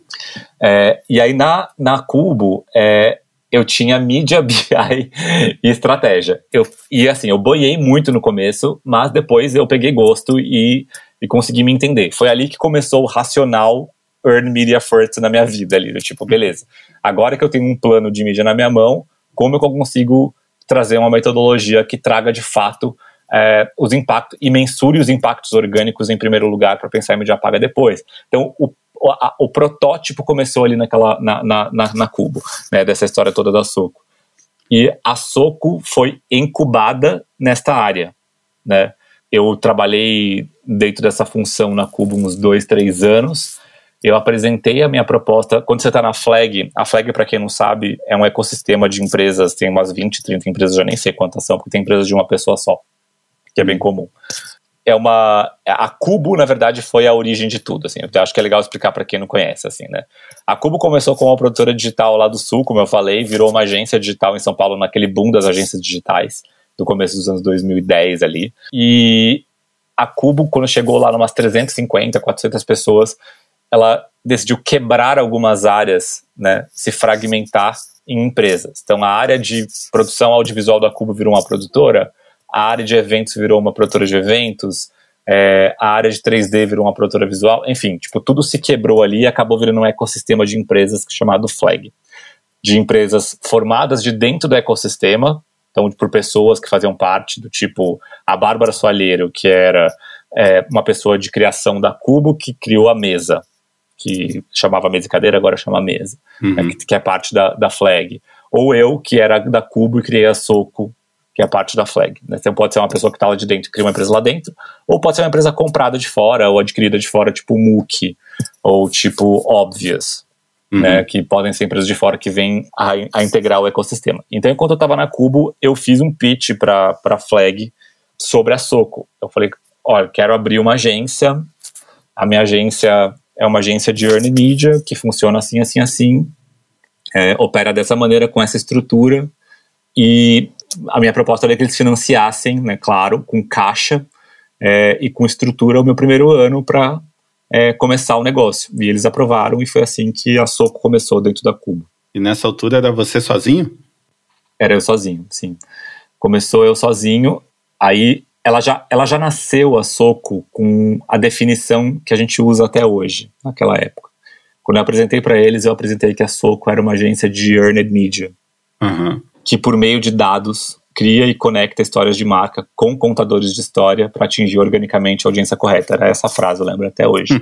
[SPEAKER 2] É, e aí na, na Cubo, é, eu tinha mídia, BI e estratégia. Eu, e assim, eu boiei muito no começo, mas depois eu peguei gosto e, e consegui me entender. Foi ali que começou o racional Earn Media First na minha vida ali, tipo, beleza, agora que eu tenho um plano de mídia na minha mão, como eu consigo trazer uma metodologia que traga de fato é, os impactos e mensure os impactos orgânicos em primeiro lugar para pensar em mídia paga depois. Então, o o, a, o protótipo começou ali naquela, na, na, na, na Cubo, né, dessa história toda da Soco. E a Soco foi incubada nesta área, né? Eu trabalhei dentro dessa função na Cubo uns dois, três anos. Eu apresentei a minha proposta. Quando você está na Flag, a Flag, para quem não sabe, é um ecossistema de empresas, tem umas 20, 30 empresas, já nem sei quantas são, porque tem empresas de uma pessoa só, que é bem comum é uma a Cubo na verdade foi a origem de tudo assim. Eu acho que é legal explicar para quem não conhece assim né? A Cubo começou como uma produtora digital lá do sul como eu falei virou uma agência digital em São Paulo naquele boom das agências digitais do começo dos anos 2010 ali. E a Cubo quando chegou lá umas 350 400 pessoas ela decidiu quebrar algumas áreas né se fragmentar em empresas. Então a área de produção audiovisual da Cubo virou uma produtora a área de eventos virou uma produtora de eventos, é, a área de 3D virou uma produtora visual, enfim, tipo, tudo se quebrou ali e acabou virando um ecossistema de empresas chamado Flag. De empresas formadas de dentro do ecossistema, então por pessoas que faziam parte do tipo a Bárbara Soalheiro, que era é, uma pessoa de criação da Cubo que criou a mesa, que chamava mesa e cadeira, agora chama mesa, uhum. né, que, que, é parte da, da Flag. Ou eu, que era da Cubo e criei a Soco, que é a parte da flag. Né? Então pode ser uma pessoa que está lá de dentro, cria uma empresa lá dentro, ou pode ser uma empresa comprada de fora ou adquirida de fora, tipo Mook, ou tipo Obvious, uhum. né? que podem ser empresas de fora que vêm a, a integrar o ecossistema. Então, enquanto eu estava na Cubo, eu fiz um pitch para a flag sobre a Soco. Eu falei, olha, quero abrir uma agência, a minha agência é uma agência de earned media que funciona assim, assim, assim, é, opera dessa maneira, com essa estrutura, e a minha proposta era que eles financiassem, né, claro, com caixa é, e com estrutura o meu primeiro ano para é, começar o negócio. E eles aprovaram e foi assim que a Soco começou dentro da Cuba.
[SPEAKER 1] E nessa altura era você sozinho?
[SPEAKER 2] Era eu sozinho, sim. Começou eu sozinho, aí ela já, ela já nasceu a Soco com a definição que a gente usa até hoje, naquela época. Quando eu apresentei para eles, eu apresentei que a Soco era uma agência de earned media.
[SPEAKER 1] Uhum
[SPEAKER 2] que por meio de dados cria e conecta histórias de marca com contadores de história para atingir organicamente a audiência correta. Era essa frase, eu lembro até hoje.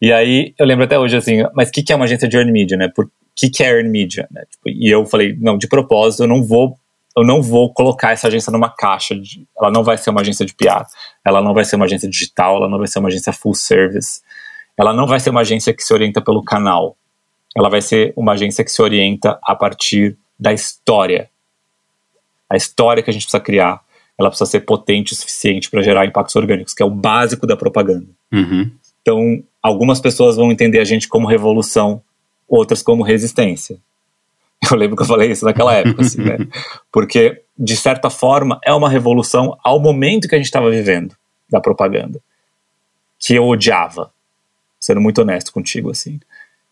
[SPEAKER 2] e aí, eu lembro até hoje assim, mas o que, que é uma agência de earn media, né? Por que, que é earn media? Né? Tipo, e eu falei, não, de propósito, eu não vou eu não vou colocar essa agência numa caixa. De, ela não vai ser uma agência de PR, ela não vai ser uma agência digital, ela não vai ser uma agência full service, ela não vai ser uma agência que se orienta pelo canal ela vai ser uma agência que se orienta a partir da história. A história que a gente precisa criar. ela precisa ser potente o suficiente para gerar impactos orgânicos, que é o básico da propaganda.
[SPEAKER 1] Uhum.
[SPEAKER 2] Então, algumas pessoas vão entender a gente como revolução, outras como resistência. Eu lembro que eu falei isso naquela época, assim, né? Porque, de certa forma, é uma revolução ao momento que a gente estava vivendo da propaganda, que eu odiava, sendo muito honesto contigo, assim.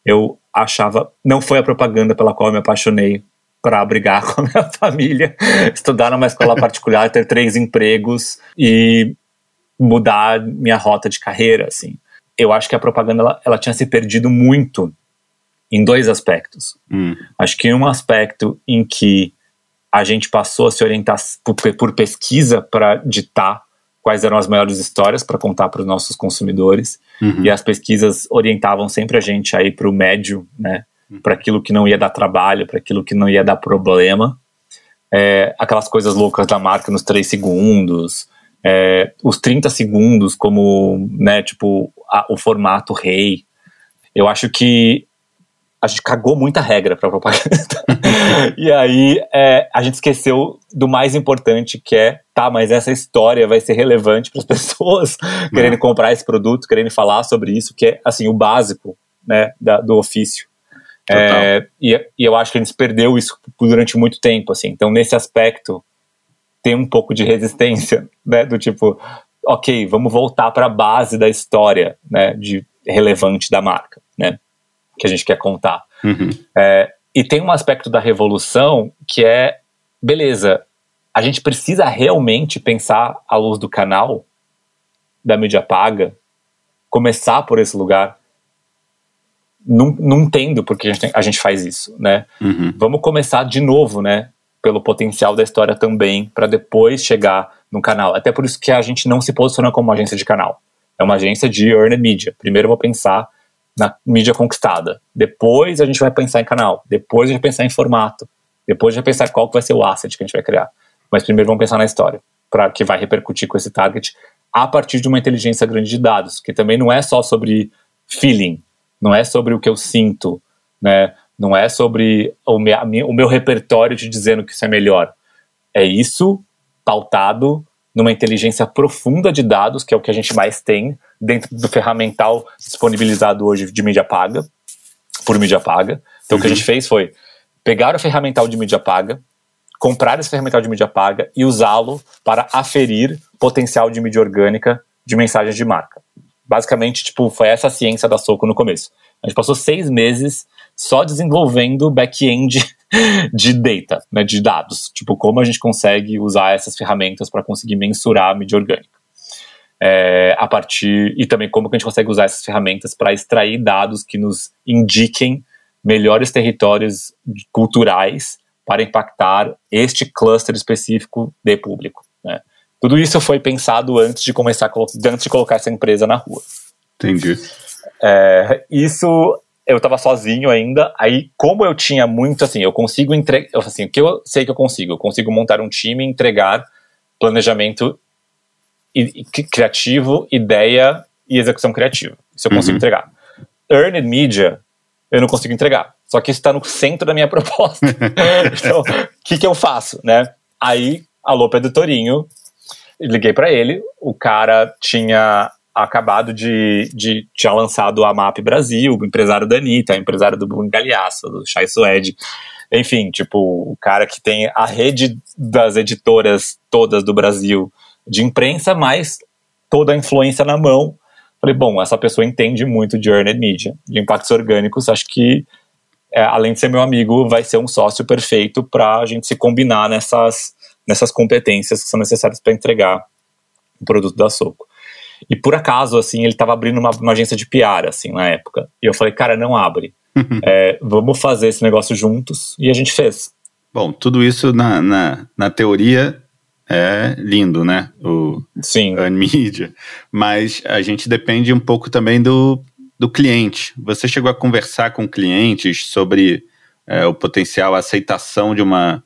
[SPEAKER 2] Eu achava, não foi a propaganda pela qual eu me apaixonei para brigar com a minha família, estudar numa escola particular, ter três empregos e mudar minha rota de carreira, assim. Eu acho que a propaganda ela, ela tinha se perdido muito em dois aspectos.
[SPEAKER 1] Hum.
[SPEAKER 2] Acho que um aspecto em que a gente passou a se orientar por, por pesquisa para ditar quais eram as maiores histórias para contar para os nossos consumidores
[SPEAKER 1] Uhum.
[SPEAKER 2] e as pesquisas orientavam sempre a gente aí para o médio, né, para aquilo que não ia dar trabalho, para aquilo que não ia dar problema, É, aquelas coisas loucas da marca nos 3 segundos, é, os 30 segundos como, né, tipo a- o formato rei. Eu acho que a gente cagou muita regra para propaganda. e aí é, a gente esqueceu do mais importante que é, tá, mas essa história vai ser relevante para as pessoas querendo comprar esse produto, querendo falar sobre isso, que é assim o básico, né, da- do ofício. É, e, e eu acho que a gente perdeu isso durante muito tempo, assim. Então nesse aspecto tem um pouco de resistência, né, do tipo, ok, vamos voltar para a base da história, né, de relevante da marca, né, que a gente quer contar.
[SPEAKER 1] Uhum.
[SPEAKER 2] É, e tem um aspecto da revolução que é, beleza, a gente precisa realmente pensar à luz do canal, da mídia paga, começar por esse lugar. Não, não entendo porque a gente, a gente faz isso, né?
[SPEAKER 1] Uhum.
[SPEAKER 2] Vamos começar de novo, né? Pelo potencial da história também, para depois chegar no canal. Até por isso que a gente não se posiciona como uma agência de canal. É uma agência de earned media. Primeiro eu vou pensar na mídia conquistada. Depois a gente vai pensar em canal. Depois a gente vai pensar em formato. Depois a gente vai pensar qual vai ser o asset que a gente vai criar. Mas primeiro vamos pensar na história, para que vai repercutir com esse target a partir de uma inteligência grande de dados, que também não é só sobre feeling, não é sobre o que eu sinto, né? Não é sobre o, me, a minha- o meu repertório te dizendo que isso é melhor. É isso pautado numa inteligência profunda de dados, que é o que a gente mais tem dentro do ferramental disponibilizado hoje de mídia paga, por mídia paga. Então o que a gente fez foi pegar o ferramental de mídia paga, comprar esse ferramental de mídia paga e usá-lo para aferir potencial de mídia orgânica de mensagens de marca. Basicamente, tipo, foi essa a ciência da Soco no começo. A gente passou seis meses só desenvolvendo back-end de data, né, de dados. Tipo, como a gente consegue usar essas ferramentas para conseguir mensurar a mídia orgânica. É, a partir e também como que a gente consegue usar essas ferramentas para extrair dados que nos indiquem melhores territórios culturais para impactar este cluster específico de público. Né? Tudo isso foi pensado antes de começar antes de colocar essa empresa na rua.
[SPEAKER 1] Entendi.
[SPEAKER 2] É, isso eu estava sozinho ainda. Aí, como eu tinha muito assim, eu consigo entregar. Assim, o que eu sei que eu consigo? Eu consigo montar um time e entregar planejamento e- e cri- criativo, ideia e execução criativa. Isso eu consigo
[SPEAKER 1] Uhum.
[SPEAKER 2] entregar. Earned Media, eu não consigo entregar. Só que isso está no centro da minha proposta. então, o que, que eu faço, né? Aí, alô, Pedro Torinho, liguei para ele, o cara tinha acabado de, de tinha lançado a MAP Brasil, o empresário da Anitta, o empresário do Bruno do Chay Suede, enfim, tipo, o cara que tem a rede das editoras todas do Brasil de imprensa, mas toda a influência na mão. Falei, bom, essa pessoa entende muito de earned media, de impactos orgânicos, acho que é, além de ser meu amigo, vai ser um sócio perfeito para a gente se combinar nessas, nessas competências que são necessárias para entregar o produto da Soco. E por acaso, assim, ele estava abrindo uma, uma agência de PR, assim, na época. E eu falei, cara, não abre. É, vamos fazer esse negócio juntos. E a gente fez.
[SPEAKER 1] Bom, tudo isso na, na, na teoria é lindo, né? O
[SPEAKER 2] Sim.
[SPEAKER 1] media. Mas a gente depende um pouco também do, do cliente. Você chegou a conversar com clientes sobre é, o potencial, aceitação de uma.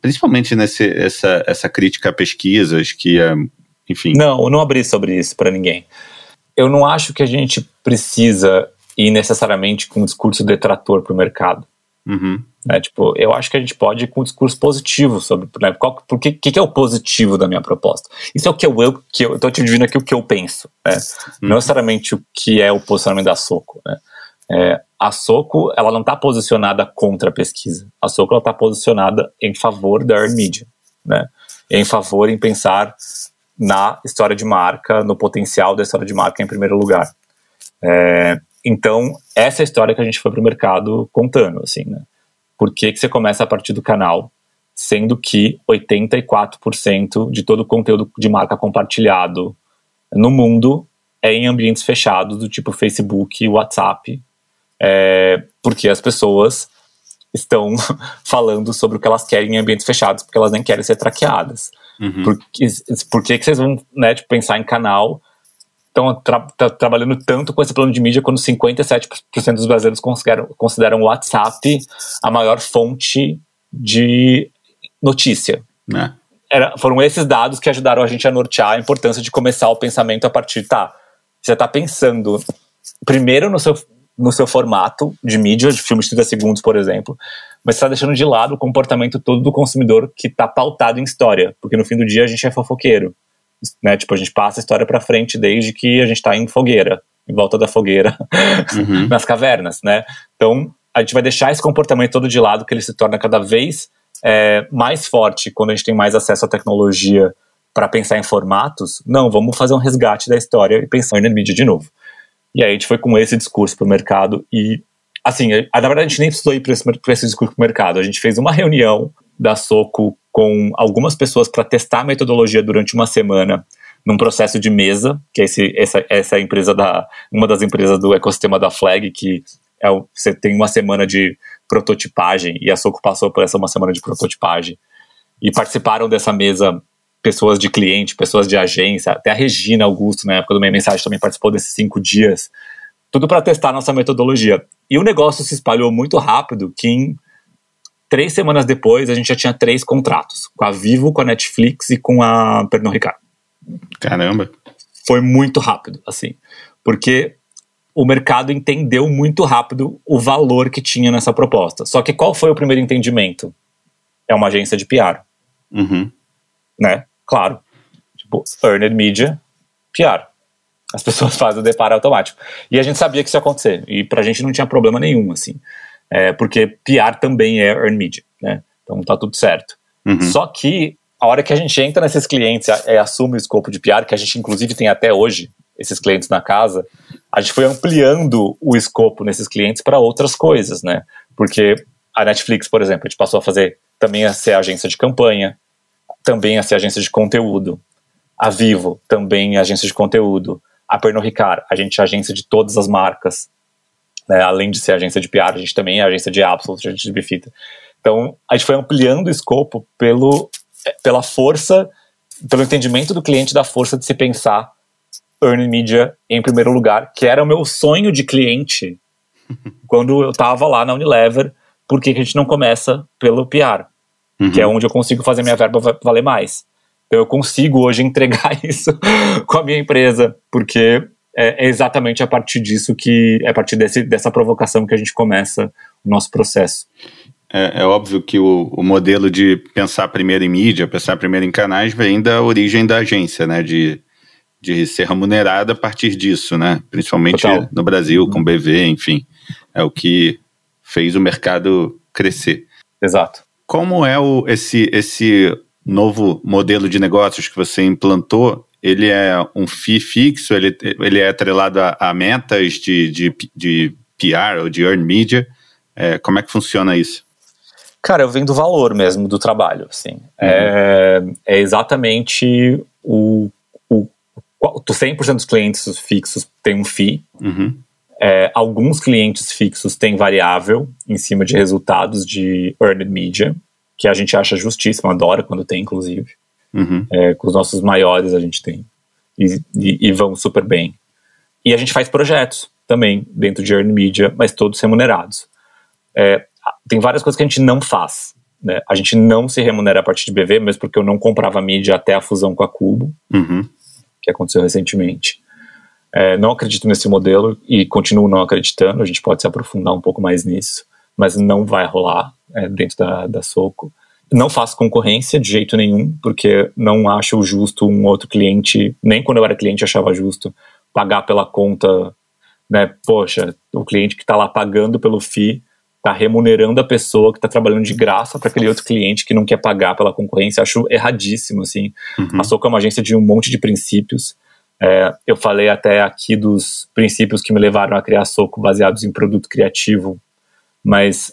[SPEAKER 1] Principalmente nesse, essa, essa crítica a pesquisas, que é, enfim.
[SPEAKER 2] Não, eu não abri sobre isso para ninguém. Eu não acho que a gente precisa ir necessariamente com um discurso detrator para o mercado.
[SPEAKER 1] Uhum,
[SPEAKER 2] Né? Tipo, eu acho que a gente pode ir com um discurso positivo sobre né, qual, por que, que, é o positivo da minha proposta. Isso é o que eu, eu que eu estou te dividindo aqui o que eu penso, né? Não necessariamente o que é o posicionamento da Soco. Né? É, a Soco ela não está posicionada contra a pesquisa. A Soco está posicionada em favor da earned media, né? Em favor em pensar na história de marca, no potencial da história de marca em primeiro lugar. É, então, essa é a história que a gente foi para o mercado contando, assim, né? Por que, que você começa a partir do canal, sendo que 84% de todo o conteúdo de marca compartilhado no mundo é em ambientes fechados, do tipo Facebook, WhatsApp, é, porque as pessoas estão falando sobre o que elas querem em ambientes fechados, porque elas nem querem ser traqueadas. Uhum. Por, por que, que vocês vão né, tipo, pensar em canal estão tra tá trabalhando tanto com esse plano de mídia quando 57% dos brasileiros consideram, consideram o WhatsApp a maior fonte de notícia.
[SPEAKER 1] É.
[SPEAKER 2] Era, foram esses dados que ajudaram a gente a nortear a importância de começar o pensamento a partir, tá, você está pensando primeiro no seu, no seu formato de mídia, de filmes de 30 segundos, por exemplo, mas está deixando de lado o comportamento todo do consumidor que está pautado em história, porque no fim do dia a gente é fofoqueiro né? Tipo, a gente passa a história para frente desde que a gente está em fogueira, em volta da fogueira, uhum. nas cavernas, né? Então, a gente vai deixar esse comportamento todo de lado, que ele se torna cada vez é, mais forte quando a gente tem mais acesso à tecnologia para pensar em formatos. Não, vamos fazer um resgate da história e pensar em mídia de novo. E aí a gente foi com esse discurso para o mercado e, assim, na verdade a gente nem precisou ir para esse, esse discurso para o mercado. A gente fez uma reunião da Soco com algumas pessoas para testar a metodologia durante uma semana num processo de mesa, que é esse, essa, essa é empresa da uma das empresas do ecossistema da Flag, que é você tem uma semana de prototipagem e a Soco passou por essa uma semana de prototipagem. E participaram dessa mesa pessoas de cliente, pessoas de agência, até a Regina Augusto na época do minha mensagem também participou desses cinco dias, tudo para testar nossa metodologia. E o negócio se espalhou muito rápido, que em Três semanas depois, a gente já tinha três contratos, com a Vivo, com a Netflix e com a Pernod Ricard.
[SPEAKER 1] Caramba!
[SPEAKER 2] Foi muito rápido, assim, porque o mercado entendeu muito rápido o valor que tinha nessa proposta. Só que qual foi o primeiro entendimento? É uma agência de PR.
[SPEAKER 1] Uhum.
[SPEAKER 2] Né? Claro. Tipo, earned media, PR. As pessoas fazem o deparo automático. E a gente sabia que isso ia acontecer. E pra gente não tinha problema nenhum, assim é, porque PR também é earned media, né? Então tá tudo certo. Uhum. Só que a hora que a gente entra nesses clientes e assume o escopo de PR, que a gente inclusive tem até hoje esses clientes na casa, a gente foi ampliando o escopo nesses clientes para outras coisas, né? Porque a Netflix, por exemplo, a gente passou a fazer também a ser agência de campanha, também a ser agência de conteúdo. A Vivo, também agência de conteúdo. A Pernod Ricard, a gente é agência de todas as marcas né? Além de ser agência de PR, a gente também é agência de Absolute, agência de Bifita. Então, a gente foi ampliando o escopo pelo, pela força, pelo entendimento do cliente da força de se pensar earned media em primeiro lugar, que era o meu sonho de cliente quando eu estava lá na Unilever, por que a gente não começa pelo PR? Uhum. Que é onde eu consigo fazer minha verba valer mais. Eu consigo hoje entregar isso com a minha empresa, porque é, é, exatamente a partir disso que, é a partir desse, dessa provocação que a gente começa o nosso processo.
[SPEAKER 1] É, é óbvio que o, o, modelo de pensar primeiro em mídia, pensar primeiro em canais, vem da origem da agência, né? De, de ser remunerada a partir disso, né? Principalmente Total. no Brasil, com BV, enfim. É o que fez o mercado crescer.
[SPEAKER 2] Exato.
[SPEAKER 1] Como é o, esse, esse novo modelo de negócios que você implantou ele é um FII fixo, ele, ele é atrelado a, a metas de, de, de, PR ou de earned media. É, como é que funciona isso?
[SPEAKER 2] Cara, eu venho do valor mesmo do trabalho, assim. Uhum. É, é, exatamente o, o, o 100% dos clientes fixos tem um FII.
[SPEAKER 1] Uhum.
[SPEAKER 2] É, alguns clientes fixos têm variável em cima de resultados de earned media, que a gente acha justíssimo, adora quando tem, inclusive.
[SPEAKER 1] Uhum.
[SPEAKER 2] É, com os nossos maiores a gente tem. E, e, e, vão super bem. E a gente faz projetos também dentro de Earn Media, mas todos remunerados. É, tem várias coisas que a gente não faz. Né? A gente não se remunera a partir de BV, mesmo porque eu não comprava mídia até a fusão com a Cubo,
[SPEAKER 1] uhum.
[SPEAKER 2] que aconteceu recentemente. É, não acredito nesse modelo e continuo não acreditando. A gente pode se aprofundar um pouco mais nisso. Mas não vai rolar é, dentro da, da Soco. Não faço concorrência de jeito nenhum, porque não acho justo um outro cliente, nem quando eu era cliente achava justo, pagar pela conta, né? Poxa, o cliente que está lá pagando pelo FII está remunerando a pessoa que está trabalhando de graça para aquele outro cliente que não quer pagar pela concorrência. Acho erradíssimo, assim. Uhum. A Soco é uma agência de um monte de princípios. É, eu falei até aqui dos princípios que me levaram a criar a Soco baseados em produto criativo, mas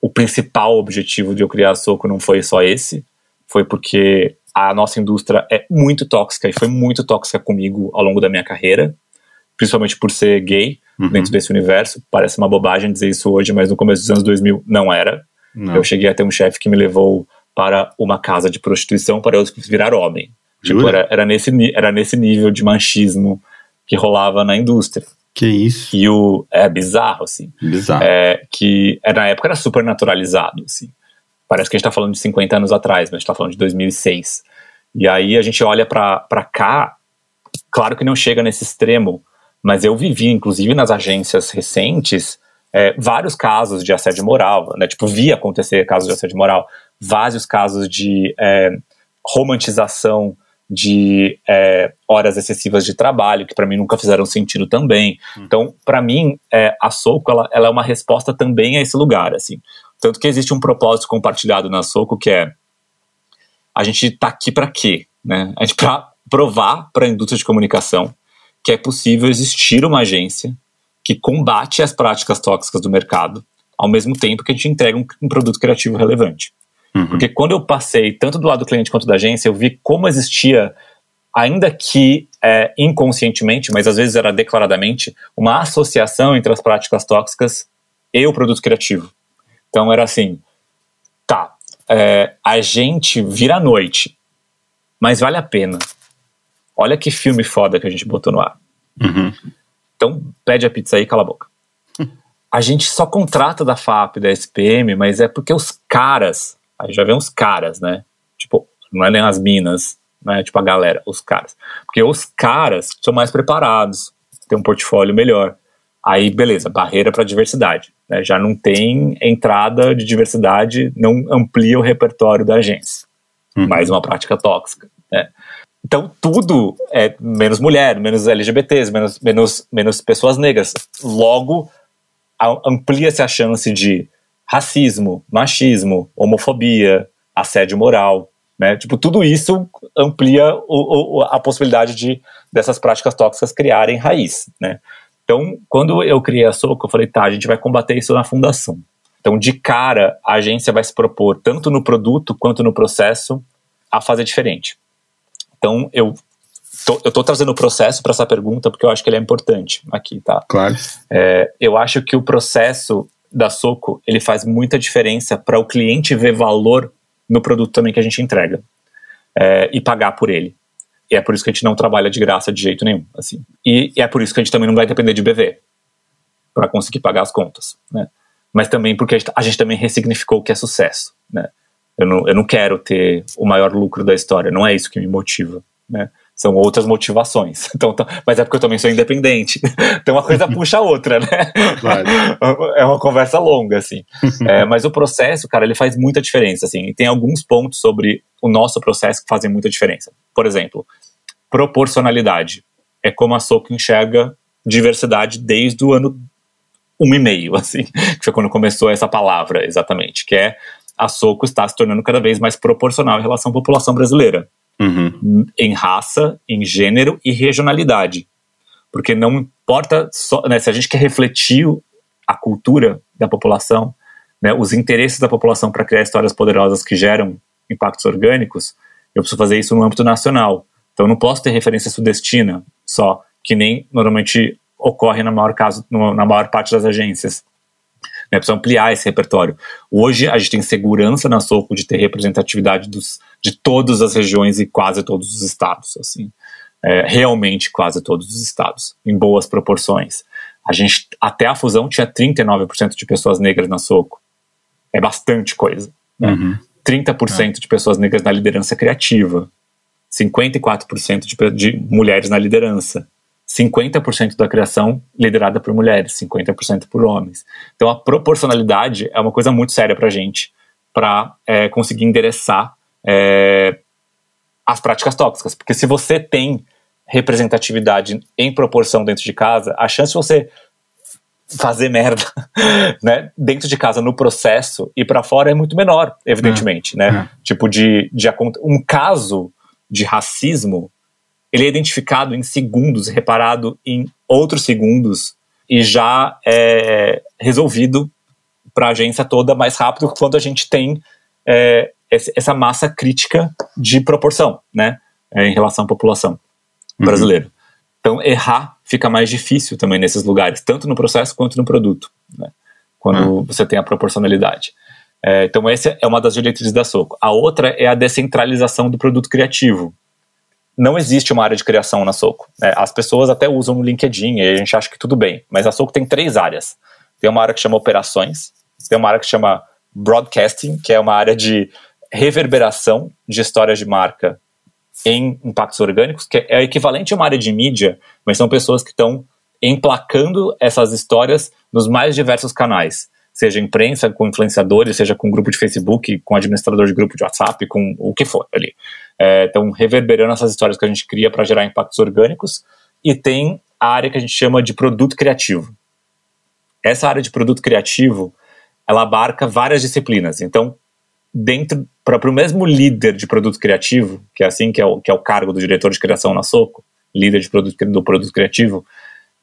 [SPEAKER 2] o principal objetivo de eu criar a Soco não foi só esse, foi porque a nossa indústria é muito tóxica e foi muito tóxica comigo ao longo da minha carreira, principalmente por ser gay uhum. dentro desse universo. Parece uma bobagem dizer isso hoje, mas no começo dos anos 2000 não era. Não. Eu cheguei a ter um chefe que me levou para uma casa de prostituição para eu virar homem. Tipo, era, era, nesse, era nesse nível de machismo que rolava na indústria.
[SPEAKER 1] Que isso.
[SPEAKER 2] E o. É bizarro, assim.
[SPEAKER 1] Bizarro.
[SPEAKER 2] É, que é, na época era super naturalizado, assim. Parece que a gente tá falando de 50 anos atrás, mas a gente tá falando de 2006. E aí a gente olha para cá, claro que não chega nesse extremo, mas eu vivi, inclusive nas agências recentes, é, vários casos de assédio moral, né? Tipo, vi acontecer casos de assédio moral, vários casos de é, romantização de é, horas excessivas de trabalho, que para mim nunca fizeram sentido também. Hum. Então, para mim, é, a Soco ela, ela, é uma resposta também a esse lugar, assim. Tanto que existe um propósito compartilhado na Soco que é a gente tá aqui para quê, né? A gente para provar para a indústria de comunicação que é possível existir uma agência que combate as práticas tóxicas do mercado, ao mesmo tempo que a gente entrega um, um produto criativo relevante. Uhum. Porque quando eu passei, tanto do lado do cliente quanto da agência, eu vi como existia, ainda que é, inconscientemente, mas às vezes era declaradamente, uma associação entre as práticas tóxicas e o produto criativo. Então era assim, tá, é, a gente vira à noite, mas vale a pena. Olha que filme foda que a gente botou no ar.
[SPEAKER 1] Uhum.
[SPEAKER 2] Então pede a pizza aí e cala a boca. A gente só contrata da FAP, da SPM, mas é porque os caras Aí já vem os caras, né? Tipo, não é nem as minas, né? Tipo a galera, os caras. Porque os caras são mais preparados, têm um portfólio melhor. Aí, beleza, barreira para diversidade. Né? Já não tem entrada de diversidade, não amplia o repertório da agência. Uhum. Mais uma prática tóxica. Né? Então, tudo é menos mulher, menos LGBTs, menos, menos, menos pessoas negras. Logo, amplia-se a chance de racismo, machismo, homofobia, assédio moral, né? Tipo, tudo isso amplia o, o, a possibilidade de dessas práticas tóxicas criarem raiz, né? Então, quando eu criei a Soco, eu falei, tá, a gente vai combater isso na fundação. Então, de cara, a agência vai se propor, tanto no produto quanto no processo, a fazer diferente. Então, eu tô, eu tô trazendo o processo para essa pergunta porque eu acho que ele é importante aqui, tá?
[SPEAKER 1] Claro.
[SPEAKER 2] É, eu acho que o processo da Soco, ele faz muita diferença para o cliente ver valor no produto também que a gente entrega é, e pagar por ele. E é por isso que a gente não trabalha de graça de jeito nenhum, assim. E, e é por isso que a gente também não vai depender de BV para conseguir pagar as contas, né? Mas também porque a gente, a gente, também ressignificou o que é sucesso, né? Eu não, eu não quero ter o maior lucro da história, não é isso que me motiva, né? São outras motivações. Então, então, mas é porque eu também sou independente. Então uma coisa puxa a outra, né? É uma conversa longa, assim. É, mas o processo, cara, ele faz muita diferença, assim. E tem alguns pontos sobre o nosso processo que fazem muita diferença. Por exemplo, proporcionalidade. É como a Soco enxerga diversidade desde o ano um e meio, assim, que foi quando começou essa palavra, exatamente, que é a Soco está se tornando cada vez mais proporcional em relação à população brasileira
[SPEAKER 1] uhum.
[SPEAKER 2] em raça, em gênero e regionalidade. Porque não importa só, né, se a gente quer refletir a cultura da população, né, os interesses da população para criar histórias poderosas que geram impactos orgânicos, eu preciso fazer isso no âmbito nacional. Então eu não posso ter referência sudestina só, que nem normalmente ocorre na maior, caso, na maior parte das agências. Né, precisa ampliar esse repertório. Hoje a gente tem segurança na Soco de ter representatividade dos, de todas as regiões e quase todos os estados, assim, é, realmente quase todos os estados, em boas proporções. A gente, até a fusão, tinha 39% de pessoas negras na Soco. É bastante coisa. Né? Uhum. 30% é. de pessoas negras na liderança criativa, 54% de, de mulheres na liderança, 50% da criação liderada por mulheres, 50% por homens. Então a proporcionalidade é uma coisa muito séria para a gente, para é, conseguir endereçar é, as práticas tóxicas. Porque se você tem representatividade em proporção dentro de casa, a chance de você fazer merda, né, dentro de casa no processo e para fora é muito menor, evidentemente, é, né? É. Tipo de, de um caso de racismo, ele é identificado em segundos, reparado em outros segundos e já é resolvido para a agência toda mais rápido quando a gente tem é, essa massa crítica de proporção, né, é, em relação à população uhum. brasileira. Então, errar fica mais difícil também nesses lugares, tanto no processo quanto no produto, né? quando uhum. você tem a proporcionalidade. É, então, essa é uma das diretrizes da Soco. A outra é a descentralização do produto criativo. Não existe uma área de criação na Soco. Né? As pessoas até usam no LinkedIn e a gente acha que tudo bem, mas a Soco tem três áreas. Tem uma área que chama operações, tem uma área que chama broadcasting, que é uma área de reverberação de histórias de marca em impactos orgânicos, que é equivalente a uma área de mídia, mas são pessoas que estão emplacando essas histórias nos mais diversos canais, seja imprensa, com influenciadores, seja com grupo de Facebook, com administrador de grupo de WhatsApp, com o que for ali. É, então, reverberando essas histórias que a gente cria para gerar impactos orgânicos, e tem a área que a gente chama de produto criativo. Essa área de produto criativo, ela abarca várias disciplinas. Então, dentro para o mesmo líder de produto criativo, que é assim que é o, que é o cargo do diretor de criação na Soco, líder de produto, do produto criativo,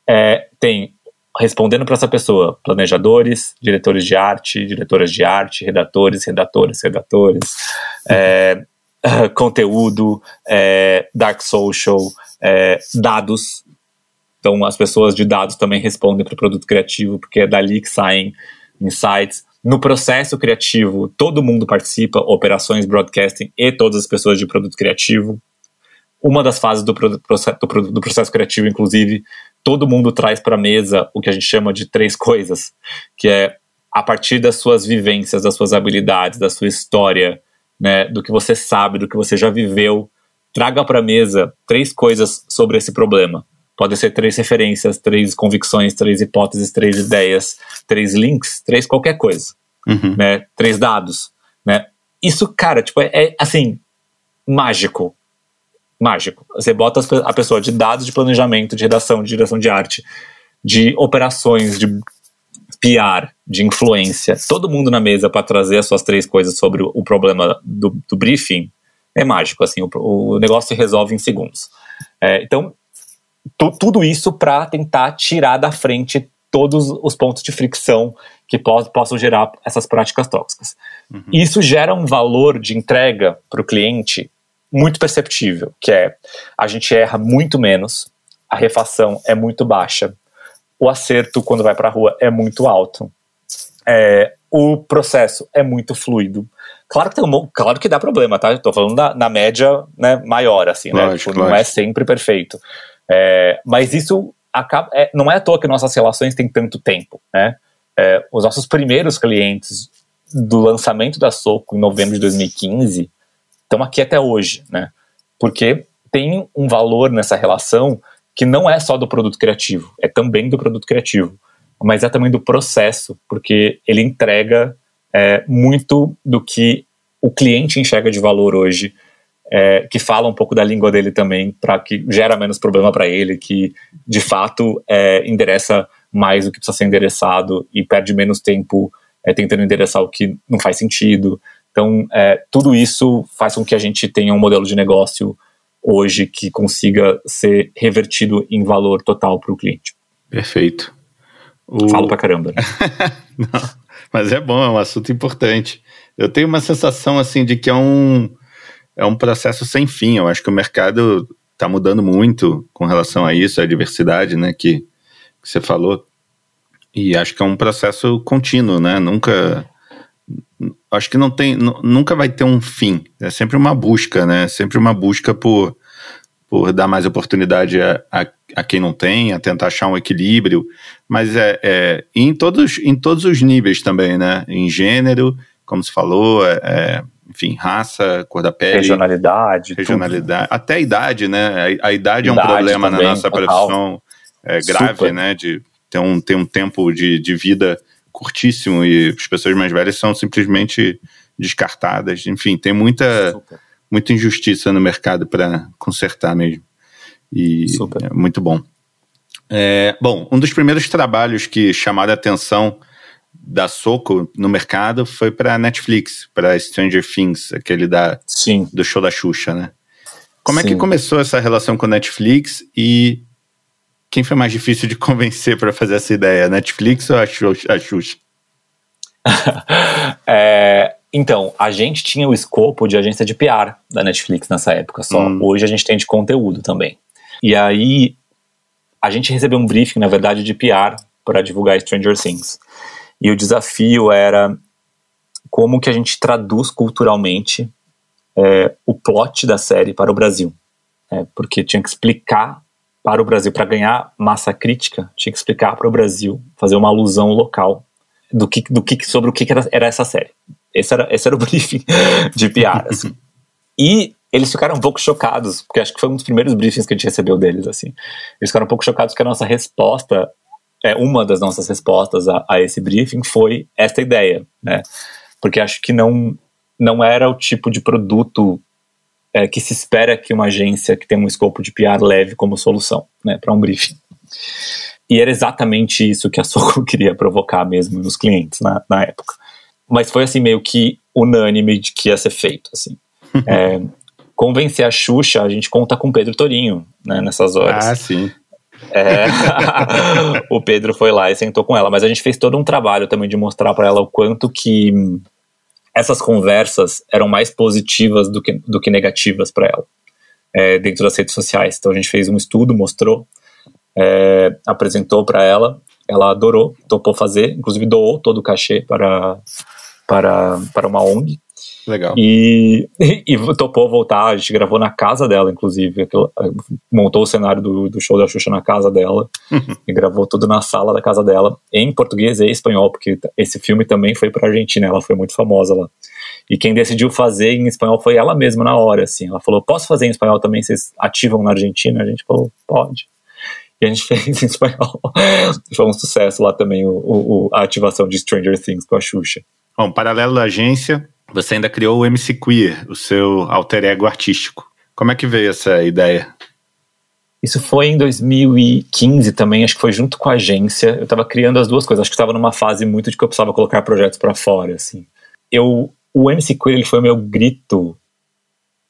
[SPEAKER 2] é, tem respondendo para essa pessoa planejadores, diretores de arte, diretoras de arte, redatores, redatoras, redatores, é, conteúdo, é, dark social, é, dados. Então as pessoas de dados também respondem para o produto criativo, porque é dali que saem insights. No processo criativo, todo mundo participa, operações, broadcasting e todas as pessoas de produto criativo. Uma das fases do, do, do, processo criativo, inclusive, todo mundo traz para a mesa o que a gente chama de três coisas, que é a partir das suas vivências, das suas habilidades, da sua história, né, do que você sabe, do que você já viveu, traga para a mesa três coisas sobre esse problema. Pode ser três referências, três convicções, três hipóteses, três ideias, três links, três qualquer coisa, uhum. né? Três dados, né? Isso, cara, tipo, é, é assim, mágico. Mágico. Você bota a pessoa de dados de planejamento, de redação, de direção de arte, de operações, de PR, de influência, todo mundo na mesa para trazer as suas três coisas sobre o, problema do, do, briefing, é mágico, assim, o, o negócio se resolve em segundos. É, então, tudo isso para tentar tirar da frente todos os pontos de fricção que po possam gerar essas práticas tóxicas. Uhum. Isso gera um valor de entrega para o cliente muito perceptível, que é a gente erra muito menos, a refação é muito baixa, o acerto quando vai para a rua é muito alto, é, o processo é muito fluido. Claro que, tem um, claro que dá problema, tá? Estou falando na, na média né, maior, assim, né? Lógico, tipo, não é sempre perfeito. É, mas isso acaba, é, não é à toa que nossas relações têm tanto tempo, né? É, os nossos primeiros clientes do lançamento da Soco em novembro de 2015 estão aqui até hoje, né? Porque tem um valor nessa relação que não é só do produto criativo, é também do produto criativo, mas é também do processo, porque ele entrega é, muito do que o cliente enxerga de valor hoje é, que fala um pouco da língua dele também, para que gera menos problema para ele, que de fato é, endereça mais o que precisa ser endereçado e perde menos tempo é, tentando endereçar o que não faz sentido. Então, é, tudo isso faz com que a gente tenha um modelo de negócio hoje que consiga ser revertido em valor total para o cliente.
[SPEAKER 1] Perfeito.
[SPEAKER 2] O... Falo pra caramba. Né?
[SPEAKER 1] não, mas é bom, é um assunto importante. Eu tenho uma sensação assim de que é um é um processo sem fim. Eu acho que o mercado está mudando muito com relação a isso, a diversidade, né, que, que você falou. E acho que é um processo contínuo, né? Nunca acho que não tem, nunca vai ter um fim. É sempre uma busca, né? Sempre uma busca por, por dar mais oportunidade a, a, a quem não tem, a tentar achar um equilíbrio. Mas é, é em, todos, em todos os níveis também, né? Em gênero, como se falou, é, é enfim, raça, cor da pele.
[SPEAKER 2] Regionalidade.
[SPEAKER 1] Regionalidade. Tudo. Até a idade, né? A, a idade, idade, é um problema também, na nossa total. profissão é, grave, Super. né? De ter um, ter um tempo de, de vida curtíssimo e as pessoas mais velhas são simplesmente descartadas. Enfim, tem muita, muita injustiça no mercado para consertar mesmo. E Super. é muito bom. É, bom, um dos primeiros trabalhos que chamaram a atenção da Soco no mercado foi para Netflix, para Stranger Things, aquele da,
[SPEAKER 2] Sim.
[SPEAKER 1] do show da Xuxa, né? Como Sim. é que começou essa relação com a Netflix e quem foi mais difícil de convencer para fazer essa ideia, Netflix ou a Xuxa?
[SPEAKER 2] é, então, a gente tinha o escopo de agência de PR da Netflix nessa época só. Hum. Hoje a gente tem de conteúdo também. E aí a gente recebeu um briefing, na verdade, de PR para divulgar Stranger Things. E o desafio era como que a gente traduz culturalmente é, o plot da série para o Brasil. É, porque tinha que explicar para o Brasil, para ganhar massa crítica, tinha que explicar para o Brasil, fazer uma alusão local do que, do que sobre o que era, era essa série. Esse era, esse era o briefing de PR. Assim. E eles ficaram um pouco chocados, porque acho que foi um dos primeiros briefings que a gente recebeu deles, assim. Eles ficaram um pouco chocados que a nossa resposta, é, uma das nossas respostas a, a esse briefing foi esta ideia, né? Porque acho que não, não era o tipo de produto é, que se espera que uma agência que tem um escopo de PR leve como solução né, para um briefing. E era exatamente isso que a Soco queria provocar mesmo nos clientes na, na época. Mas foi assim meio que unânime de que ia ser feito. Assim. é, convencer a Xuxa, a gente conta com Pedro Torinho né, nessas horas.
[SPEAKER 1] Ah, sim.
[SPEAKER 2] É, o Pedro foi lá e sentou com ela, mas a gente fez todo um trabalho também de mostrar para ela o quanto que essas conversas eram mais positivas do que, do que negativas para ela, é, dentro das redes sociais. Então a gente fez um estudo, mostrou, é, apresentou para ela, ela adorou, topou fazer, inclusive doou todo o cachê para, para, para uma ONG.
[SPEAKER 1] Legal.
[SPEAKER 2] E, e, topou voltar, a gente gravou na casa dela, inclusive. Montou o cenário do, do show da Xuxa na casa dela. e gravou tudo na sala da casa dela, em português e espanhol, porque esse filme também foi pra Argentina, ela foi muito famosa lá. E quem decidiu fazer em espanhol foi ela mesma na hora, assim. Ela falou: Posso fazer em espanhol também? Vocês ativam na Argentina? A gente falou: Pode. E a gente fez em espanhol. foi um sucesso lá também o, o, a ativação de Stranger Things com a Xuxa.
[SPEAKER 1] Bom, paralelo da agência, você ainda criou o MC Queer, o seu alter ego artístico. Como é que veio essa ideia?
[SPEAKER 2] Isso foi em 2015 também, acho que foi junto com a agência. Eu estava criando as duas coisas, acho que estava numa fase muito de que eu precisava colocar projetos para fora, assim. Eu, o MC Queer ele foi o meu grito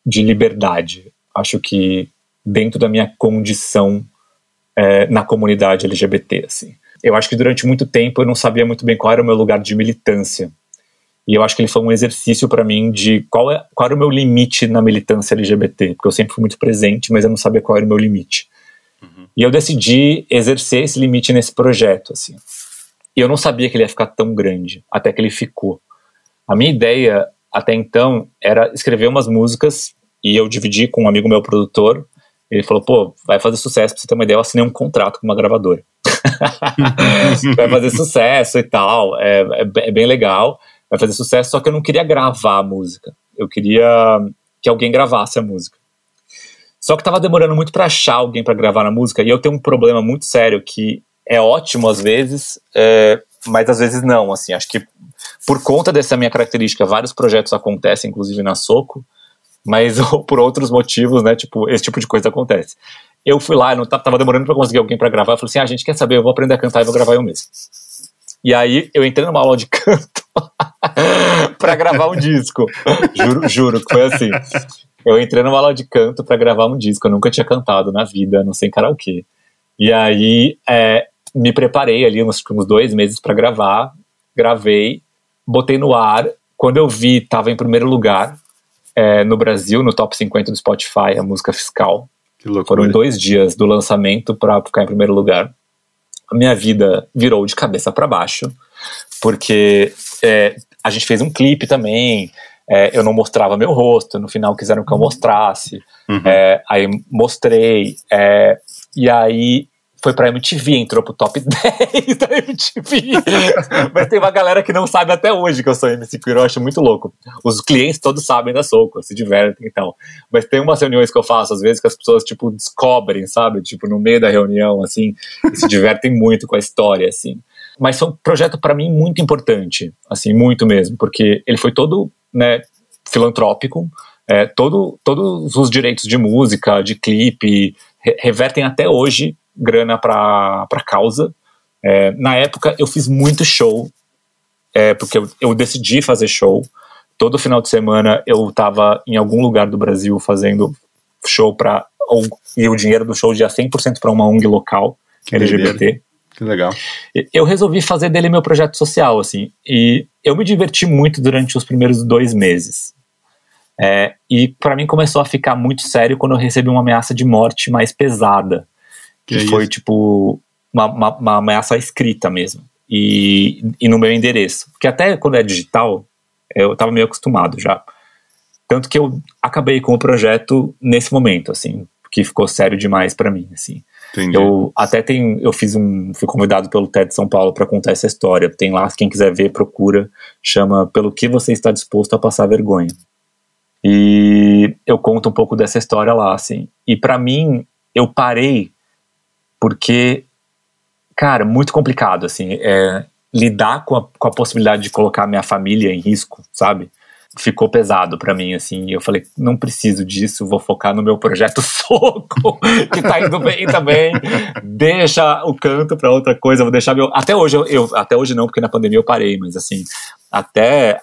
[SPEAKER 2] de liberdade. Acho que dentro da minha condição é, na comunidade LGBT, assim. Eu acho que durante muito tempo eu não sabia muito bem qual era o meu lugar de militância e eu acho que ele foi um exercício para mim de qual, é, qual era o meu limite na militância LGBT, porque eu sempre fui muito presente, mas eu não sabia qual era o meu limite. Uhum. E eu decidi exercer esse limite nesse projeto, assim. E eu não sabia que ele ia ficar tão grande, até que ele ficou. A minha ideia até então era escrever umas músicas e eu dividi com um amigo meu produtor. Ele falou: pô, vai fazer sucesso, pra você ter uma ideia. Eu assinei um contrato com uma gravadora. vai fazer sucesso e tal, é, é, é bem legal vai fazer sucesso, só que eu não queria gravar a música. Eu queria que alguém gravasse a música. Só que tava demorando muito para achar alguém para gravar na música, e eu tenho um problema muito sério que é ótimo às vezes, é, mas às vezes não, assim, acho que por conta dessa minha característica, vários projetos acontecem, inclusive na Soco, mas ou por outros motivos, né, tipo, esse tipo de coisa acontece. Eu fui lá, não tava demorando para conseguir alguém para gravar, eu falei assim, ah, gente, quer saber, eu vou aprender a cantar e vou gravar eu mesmo. E aí eu entrei numa aula de canto para gravar um disco. Juro, juro que foi assim. Eu entrei numa aula de canto para gravar um disco. Eu nunca tinha cantado na vida, não sei em karaokê. E aí é, me preparei ali uns, uns dois meses para gravar. Gravei, botei no ar. Quando eu vi, tava em primeiro lugar é, no Brasil, no top 50 do Spotify, a música fiscal. Foram dois dias do lançamento para ficar em primeiro lugar. A minha vida virou de cabeça para baixo, porque é, a gente fez um clipe também. É, eu não mostrava meu rosto, no final quiseram que eu mostrasse. Uhum. É, aí mostrei. É, e aí foi pra MTV, entrou pro top 10 da MTV. Mas tem uma galera que não sabe até hoje que eu sou MC Queer, eu acho muito louco. Os clientes todos sabem da Soco, se divertem e tal. Mas tem umas reuniões que eu faço, às vezes, que as pessoas, tipo, descobrem, sabe? Tipo, no meio da reunião, assim, e se divertem muito com a história, assim. Mas foi um projeto para mim muito importante, assim, muito mesmo, porque ele foi todo, né, filantrópico, é, todo, todos os direitos de música, de clipe, re revertem até hoje grana para a causa. É, na época eu fiz muito show, é, porque eu, eu, decidi fazer show. Todo final de semana eu estava em algum lugar do Brasil fazendo show para. E o dinheiro do show ia 100% para uma ONG local, que LGBT.
[SPEAKER 1] Que legal.
[SPEAKER 2] Eu resolvi fazer dele meu projeto social, assim. E eu me diverti muito durante os primeiros dois meses. É, e para mim começou a ficar muito sério quando eu recebi uma ameaça de morte mais pesada. Que, que é foi isso? tipo uma, uma, uma, ameaça escrita mesmo. E, e no meu endereço. Porque até quando é digital, eu estava meio acostumado já. Tanto que eu acabei com o projeto nesse momento, assim, que ficou sério demais para mim, assim. Entendi. Eu até tenho, eu fiz um, fui convidado pelo TED São Paulo para contar essa história. Tem lá, quem quiser ver, procura. Chama Pelo que você está disposto a passar vergonha. E eu conto um pouco dessa história lá, assim. E para mim, eu parei porque, cara, muito complicado, assim, é, lidar com a, com a possibilidade de colocar minha família em risco, sabe? Ficou pesado para mim, assim. E eu falei, não preciso disso, vou focar no meu projeto Soco, que tá indo bem também. Deixa o canto para outra coisa, vou deixar meu. Até hoje, eu, eu, até hoje não, porque na pandemia eu parei, mas assim, até,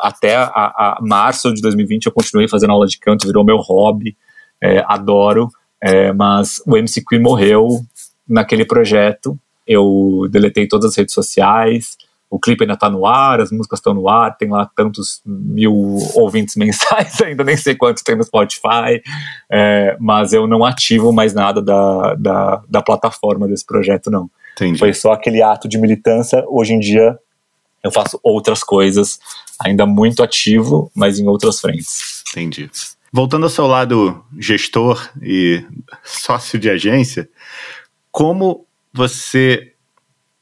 [SPEAKER 2] até a, a março de 2020 eu continuei fazendo aula de canto, virou meu hobby, é, adoro. É, mas o MC Queen morreu naquele projeto. Eu deletei todas as redes sociais, o clipe ainda tá no ar, as músicas estão no ar, tem lá tantos mil ouvintes mensais, ainda nem sei quantos tem no Spotify, é, mas eu não ativo mais nada da, da, da plataforma desse projeto, não. Entendi. Foi só aquele ato de militância. Hoje em dia eu faço outras coisas, ainda muito ativo, mas em outras frentes.
[SPEAKER 1] Entendi. Voltando ao seu lado gestor e sócio de agência, como você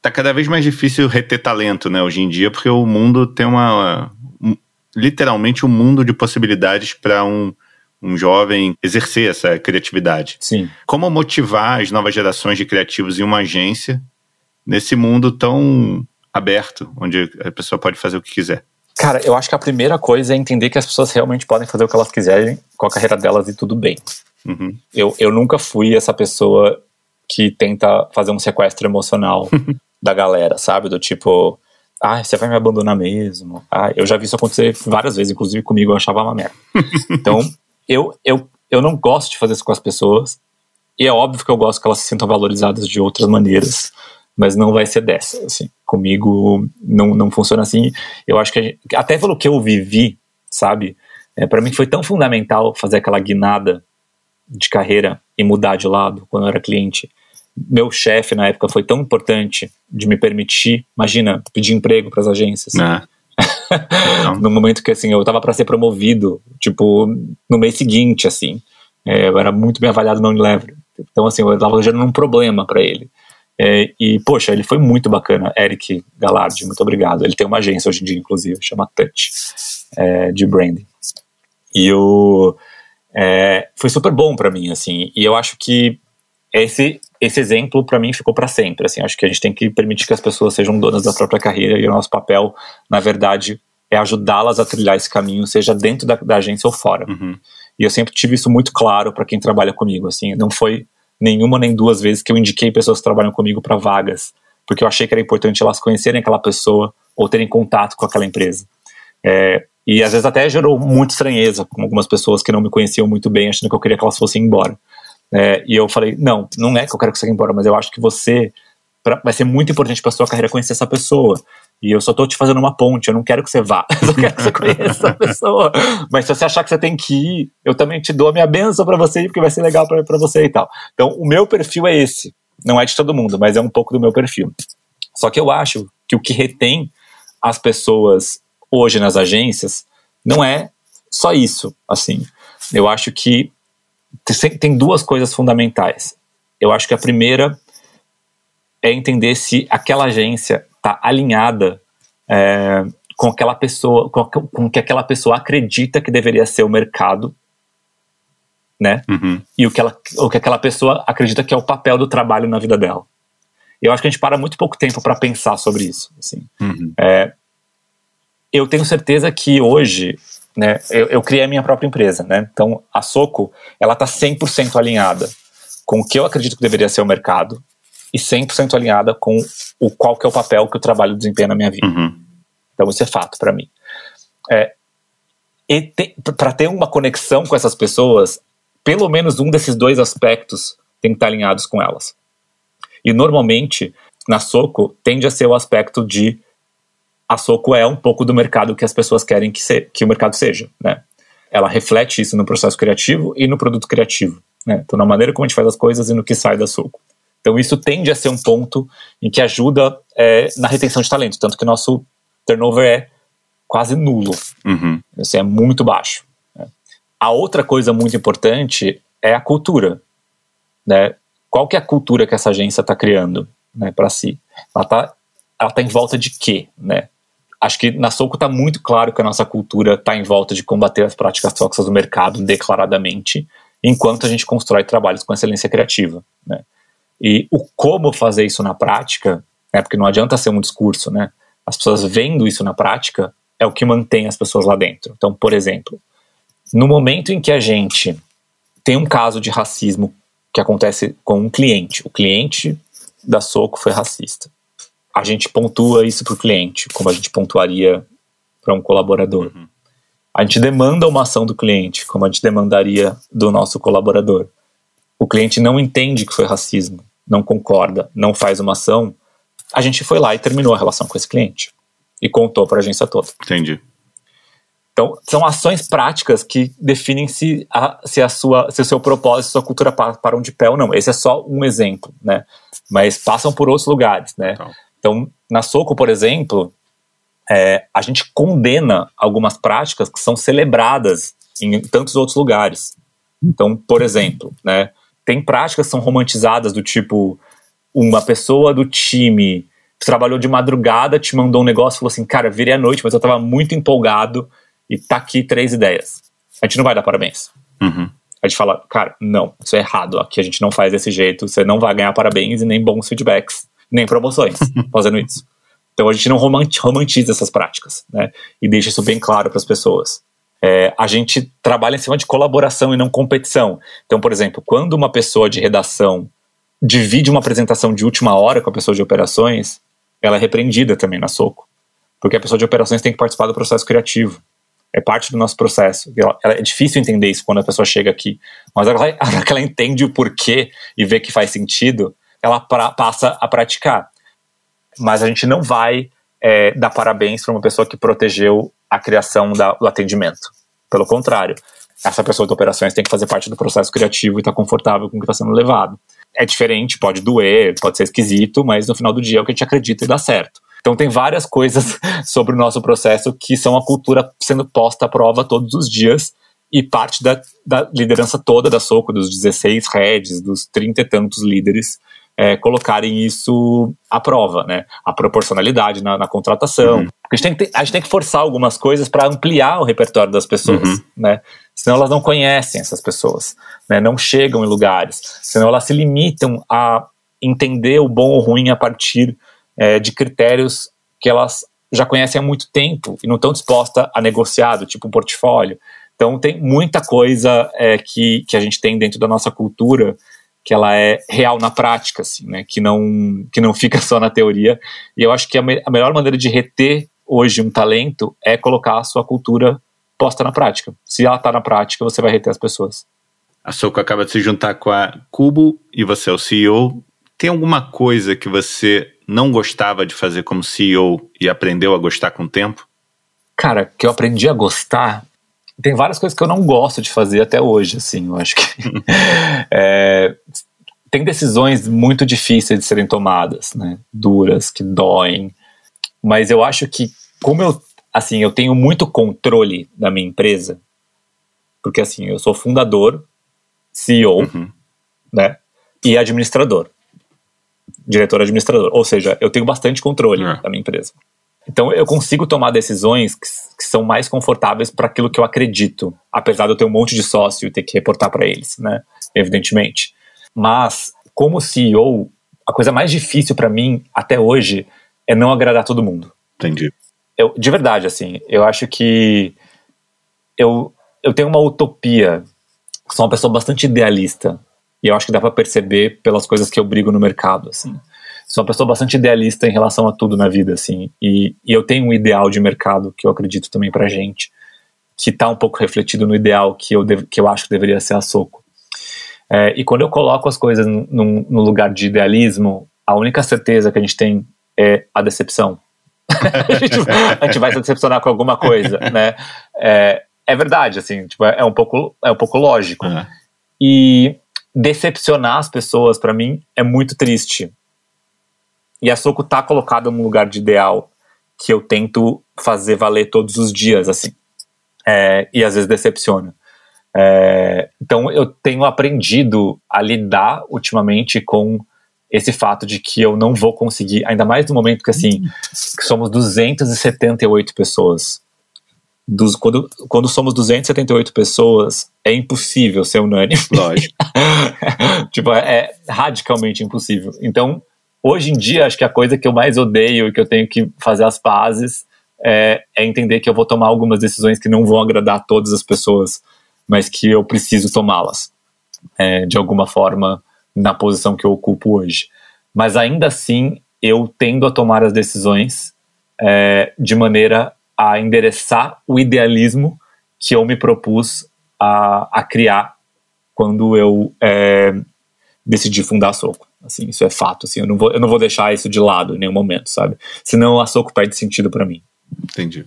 [SPEAKER 1] tá cada vez mais difícil reter talento, né, hoje em dia, porque o mundo tem uma. Um, literalmente um mundo de possibilidades para um, um jovem exercer essa criatividade.
[SPEAKER 2] Sim.
[SPEAKER 1] Como motivar as novas gerações de criativos em uma agência nesse mundo tão aberto, onde a pessoa pode fazer o que quiser?
[SPEAKER 2] Cara, eu acho que a primeira coisa é entender que as pessoas realmente podem fazer o que elas quiserem com a carreira delas e tudo bem. Uhum. Eu, eu nunca fui essa pessoa que tenta fazer um sequestro emocional da galera, sabe? Do tipo, ah, você vai me abandonar mesmo. Ah, eu já vi isso acontecer várias vezes, inclusive comigo, eu achava uma merda. então, eu, eu, eu não gosto de fazer isso com as pessoas. E é óbvio que eu gosto que elas se sintam valorizadas de outras maneiras, mas não vai ser dessa. Assim, comigo não, não funciona assim. Eu acho que gente, até pelo que eu vivi, sabe? É, para mim foi tão fundamental fazer aquela guinada de carreira e mudar de lado quando eu era cliente meu chefe na época foi tão importante de me permitir, imagina, pedir emprego para as agências.
[SPEAKER 1] É.
[SPEAKER 2] no momento que assim eu estava para ser promovido, tipo no mês seguinte, assim, é, eu era muito bem avaliado na Unilever. Então assim eu estava gerando um problema para ele. É, e poxa, ele foi muito bacana, Eric Galardi, muito obrigado. Ele tem uma agência hoje em dia, inclusive, chama Touch, é, de branding. E o é, foi super bom para mim, assim. E eu acho que esse esse exemplo para mim ficou para sempre. Assim, acho que a gente tem que permitir que as pessoas sejam donas da própria carreira e o nosso papel, na verdade, é ajudá-las a trilhar esse caminho, seja dentro da, da agência ou fora. Uhum. E eu sempre tive isso muito claro para quem trabalha comigo. Assim, não foi nenhuma nem duas vezes que eu indiquei pessoas que trabalham comigo para vagas, porque eu achei que era importante elas conhecerem aquela pessoa ou terem contato com aquela empresa. É, e às vezes até gerou muita estranheza com algumas pessoas que não me conheciam muito bem, achando que eu queria que elas fossem embora. É, e eu falei, não, não é que eu quero que você vá embora, mas eu acho que você pra, vai ser muito importante para sua carreira conhecer essa pessoa. E eu só tô te fazendo uma ponte, eu não quero que você vá, eu só quero que você conheça essa pessoa. Mas se você achar que você tem que ir, eu também te dou a minha benção para você, porque vai ser legal para você e tal. Então, o meu perfil é esse. Não é de todo mundo, mas é um pouco do meu perfil. Só que eu acho que o que retém as pessoas hoje nas agências não é só isso, assim. Eu acho que tem duas coisas fundamentais. Eu acho que a primeira é entender se aquela agência está alinhada é, com aquela pessoa, com, com que aquela pessoa acredita que deveria ser o mercado, né?
[SPEAKER 1] Uhum.
[SPEAKER 2] E o que, ela, o que aquela pessoa acredita que é o papel do trabalho na vida dela. Eu acho que a gente para muito pouco tempo para pensar sobre isso. Assim.
[SPEAKER 1] Uhum.
[SPEAKER 2] É, eu tenho certeza que hoje, né, eu, eu, criei a minha própria empresa, né? Então a Soco, ela está 100% alinhada com o que eu acredito que deveria ser o mercado e 100% alinhada com o qual que é o papel que o trabalho desempenha na minha vida.
[SPEAKER 1] Uhum.
[SPEAKER 2] Então isso é fato para mim. É, para ter uma conexão com essas pessoas, pelo menos um desses dois aspectos tem que estar alinhados com elas. E normalmente, na Soco, tende a ser o aspecto de a Soco é um pouco do mercado que as pessoas querem que, se, que o mercado seja, né? Ela reflete isso no processo criativo e no produto criativo, né? Então, na maneira como a gente faz as coisas e no que sai da Soco. Então, isso tende a ser um ponto em que ajuda é, na retenção de talento, tanto que nosso turnover é quase nulo,
[SPEAKER 1] uhum.
[SPEAKER 2] assim, é muito baixo. Né? A outra coisa muito importante é a cultura, né? Qual que é a cultura que essa agência está criando, né, para si? Ela está ela tá em volta de quê, né? Acho que na Soco está muito claro que a nossa cultura está em volta de combater as práticas tóxicas do mercado declaradamente, enquanto a gente constrói trabalhos com excelência criativa. Né? E o como fazer isso na prática, né, porque não adianta ser um discurso, né? as pessoas vendo isso na prática é o que mantém as pessoas lá dentro. Então, por exemplo, no momento em que a gente tem um caso de racismo que acontece com um cliente, o cliente da Soco foi racista a gente pontua isso para o cliente, como a gente pontuaria para um colaborador. Uhum. A gente demanda uma ação do cliente, como a gente demandaria do nosso colaborador. O cliente não entende que foi racismo, não concorda, não faz uma ação. A gente foi lá e terminou a relação com esse cliente e contou para a agência toda.
[SPEAKER 1] Entendi.
[SPEAKER 2] Então, são ações práticas que definem se, a, se, a sua, se o seu propósito, sua cultura param de pé ou não. Esse é só um exemplo, né? Mas passam por outros lugares, né? Então. Então, na Soco, por exemplo, é, a gente condena algumas práticas que são celebradas em tantos outros lugares. Então, por exemplo, né, tem práticas que são romantizadas do tipo uma pessoa do time trabalhou de madrugada, te mandou um negócio e falou assim, cara, virei à noite, mas eu estava muito empolgado e tá aqui três ideias. A gente não vai dar parabéns.
[SPEAKER 1] Uhum.
[SPEAKER 2] A gente fala, cara, não, isso é errado, aqui a gente não faz desse jeito, você não vai ganhar parabéns e nem bons feedbacks nem promoções fazendo isso. Então a gente não romantiza essas práticas, né? E deixa isso bem claro para as pessoas. É, a gente trabalha em cima de colaboração e não competição. Então, por exemplo, quando uma pessoa de redação divide uma apresentação de última hora com a pessoa de operações, ela é repreendida também na soco. Porque a pessoa de operações tem que participar do processo criativo. É parte do nosso processo. Ela, ela, é difícil entender isso quando a pessoa chega aqui. Mas ela, ela entende o porquê e vê que faz sentido, ela pra, passa a praticar. Mas a gente não vai é, dar parabéns para uma pessoa que protegeu a criação da, do atendimento. Pelo contrário, essa pessoa de operações tem que fazer parte do processo criativo e estar tá confortável com o que está sendo levado. É diferente, pode doer, pode ser esquisito, mas no final do dia é o que a gente acredita e dá certo. Então tem várias coisas sobre o nosso processo que são a cultura sendo posta à prova todos os dias e parte da, da liderança toda da Soco, dos 16 heads, dos 30 e tantos líderes, é, colocarem isso à prova, né? A proporcionalidade na, na contratação. Uhum. A, gente tem que, a gente tem que forçar algumas coisas para ampliar o repertório das pessoas, uhum. né? Senão elas não conhecem essas pessoas, né? Não chegam em lugares, senão elas se limitam a entender o bom ou ruim a partir é, de critérios que elas já conhecem há muito tempo e não estão dispostas a negociar, tipo um portfólio. Então tem muita coisa é, que, que a gente tem dentro da nossa cultura que ela é real na prática, assim, né? Que não, que não fica só na teoria. E eu acho que a, me a melhor maneira de reter hoje um talento é colocar a sua cultura posta na prática. Se ela está na prática, você vai reter as pessoas.
[SPEAKER 1] A Soco acaba de se juntar com a Cubo e você é o CEO. Tem alguma coisa que você não gostava de fazer como CEO e aprendeu a gostar com o tempo?
[SPEAKER 2] Cara, que eu aprendi a gostar. Tem várias coisas que eu não gosto de fazer até hoje, assim. Eu acho que é, tem decisões muito difíceis de serem tomadas, né? Duras, que doem. Mas eu acho que, como eu, assim, eu tenho muito controle da minha empresa, porque assim, eu sou fundador, CEO, uhum. né? E administrador. diretor administrador. Ou seja, eu tenho bastante controle é. da minha empresa. Então eu consigo tomar decisões que, que são mais confortáveis para aquilo que eu acredito, apesar de eu ter um monte de sócio e ter que reportar para eles, né? Evidentemente. Mas como CEO, a coisa mais difícil para mim até hoje é não agradar todo mundo.
[SPEAKER 1] Entendi.
[SPEAKER 2] Eu, de verdade, assim, eu acho que eu, eu tenho uma utopia. Sou uma pessoa bastante idealista. E eu acho que dá para perceber pelas coisas que eu brigo no mercado, assim. Sou uma pessoa bastante idealista em relação a tudo na vida, assim. E, e eu tenho um ideal de mercado que eu acredito também pra gente, que tá um pouco refletido no ideal que eu, deve, que eu acho que deveria ser a Soco. É, e quando eu coloco as coisas no, no lugar de idealismo, a única certeza que a gente tem é a decepção. a, gente, a, gente, vai se decepcionar com alguma coisa, né? É, é verdade, assim, tipo, é um pouco, é um pouco lógico. Uhum. E decepcionar as pessoas, para mim, é muito triste. E a Soco tá colocada num lugar de ideal que eu tento fazer valer todos os dias, assim. É, e às vezes decepciona. É, então eu tenho aprendido a lidar ultimamente com esse fato de que eu não vou conseguir, ainda mais no momento que assim, que somos 278 pessoas. Dos, quando, quando somos 278 pessoas, é impossível ser unânime.
[SPEAKER 1] Lógico.
[SPEAKER 2] tipo, é, é radicalmente impossível. Então, hoje em dia, acho que a coisa que eu mais odeio e que eu tenho que fazer as pazes é, é entender que eu vou tomar algumas decisões que não vão agradar todas as pessoas mas que eu preciso tomá-las é, de alguma forma na posição que eu ocupo hoje. Mas ainda assim, eu tendo a tomar as decisões é, de maneira a endereçar o idealismo que eu me propus a, a criar quando eu é, decidi fundar a Soco. Assim, isso é fato. Assim, eu, não vou, eu não vou deixar isso de lado em nenhum momento, sabe? Senão a Soco perde sentido para mim.
[SPEAKER 1] Entendi.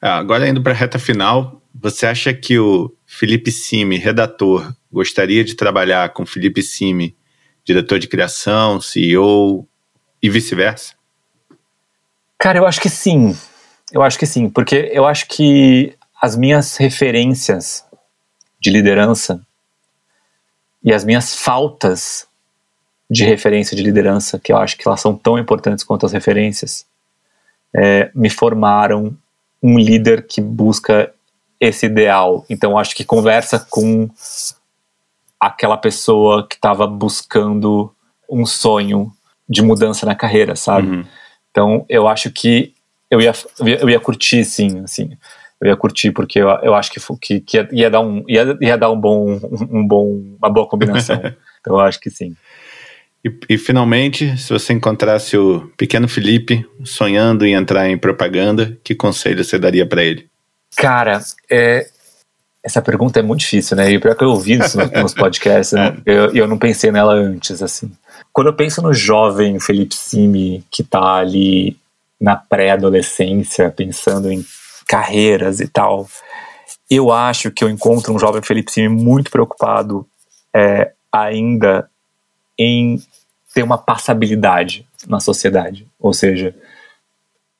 [SPEAKER 1] Ah, agora indo para a reta final, você acha que o Felipe Simi, redator, gostaria de trabalhar com Felipe Simi, diretor de criação, CEO e vice-versa?
[SPEAKER 2] Cara, eu acho que sim. Eu acho que sim, porque eu acho que as minhas referências de liderança e as minhas faltas de referência de liderança, que eu acho que elas são tão importantes quanto as referências, é, me formaram um líder que busca esse ideal. Então acho que conversa com aquela pessoa que estava buscando um sonho de mudança na carreira, sabe? Uhum. Então eu acho que eu ia, eu ia curtir, sim, assim. Eu ia curtir porque eu, eu acho que, que, que ia, ia, dar um ia, ia dar um bom um bom uma boa combinação. então eu acho que sim.
[SPEAKER 1] E, e, finalmente, se você encontrasse o pequeno Felipe sonhando em entrar em propaganda, que conselho você daria para ele?
[SPEAKER 2] Cara, é, essa pergunta é muito difícil, né? E pior que eu ouvi isso nos podcasts, né? eu, eu não pensei nela antes, assim. Quando eu penso no jovem Felipe Simi, que tá ali na pré-adolescência, pensando em carreiras e tal, eu acho que eu encontro um jovem Felipe Simi muito preocupado é, ainda em ter uma passabilidade na sociedade, ou seja,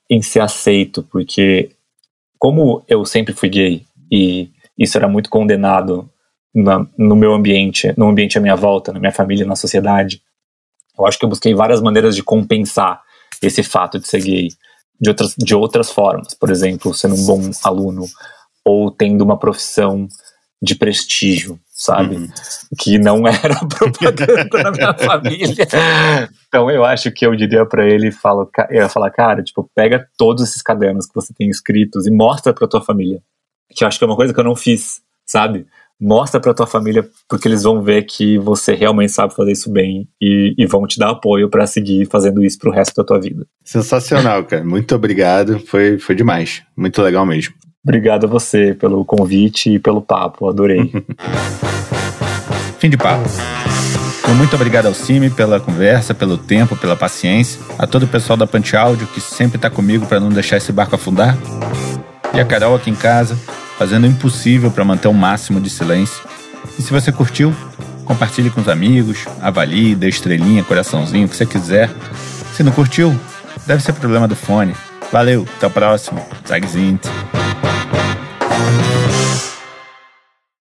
[SPEAKER 2] em ser aceito, porque como eu sempre fui gay e isso era muito condenado na, no meu ambiente, no ambiente à minha volta, na minha família, na sociedade, eu acho que eu busquei várias maneiras de compensar esse fato de ser gay de outras, de outras formas, por exemplo, sendo um bom aluno ou tendo uma profissão de prestígio, sabe? Uhum. Que não era propaganda na minha família. Então eu acho que eu diria para ele, falo, eu ia falar, cara, tipo, pega todos esses cadernos que você tem escritos e mostra para tua família. Que eu acho que é uma coisa que eu não fiz, sabe? Mostra para tua família porque eles vão ver que você realmente sabe fazer isso bem e, e vão te dar apoio para seguir fazendo isso pro resto da tua vida.
[SPEAKER 1] Sensacional, cara. Muito obrigado. Foi, foi demais. Muito legal mesmo.
[SPEAKER 2] Obrigado a você pelo convite e pelo papo, adorei.
[SPEAKER 1] Fim de papo. muito obrigado ao Cime pela conversa, pelo tempo, pela paciência. A todo o pessoal da Punch Áudio que sempre está comigo para não deixar esse barco afundar. E a Carol aqui em casa, fazendo o impossível para manter o máximo de silêncio. E se você curtiu, compartilhe com os amigos, avalie, dê estrelinha, coraçãozinho, o que você quiser. Se não curtiu, deve ser problema do fone. Valeu, até o próximo. Zag Zint. Thank you.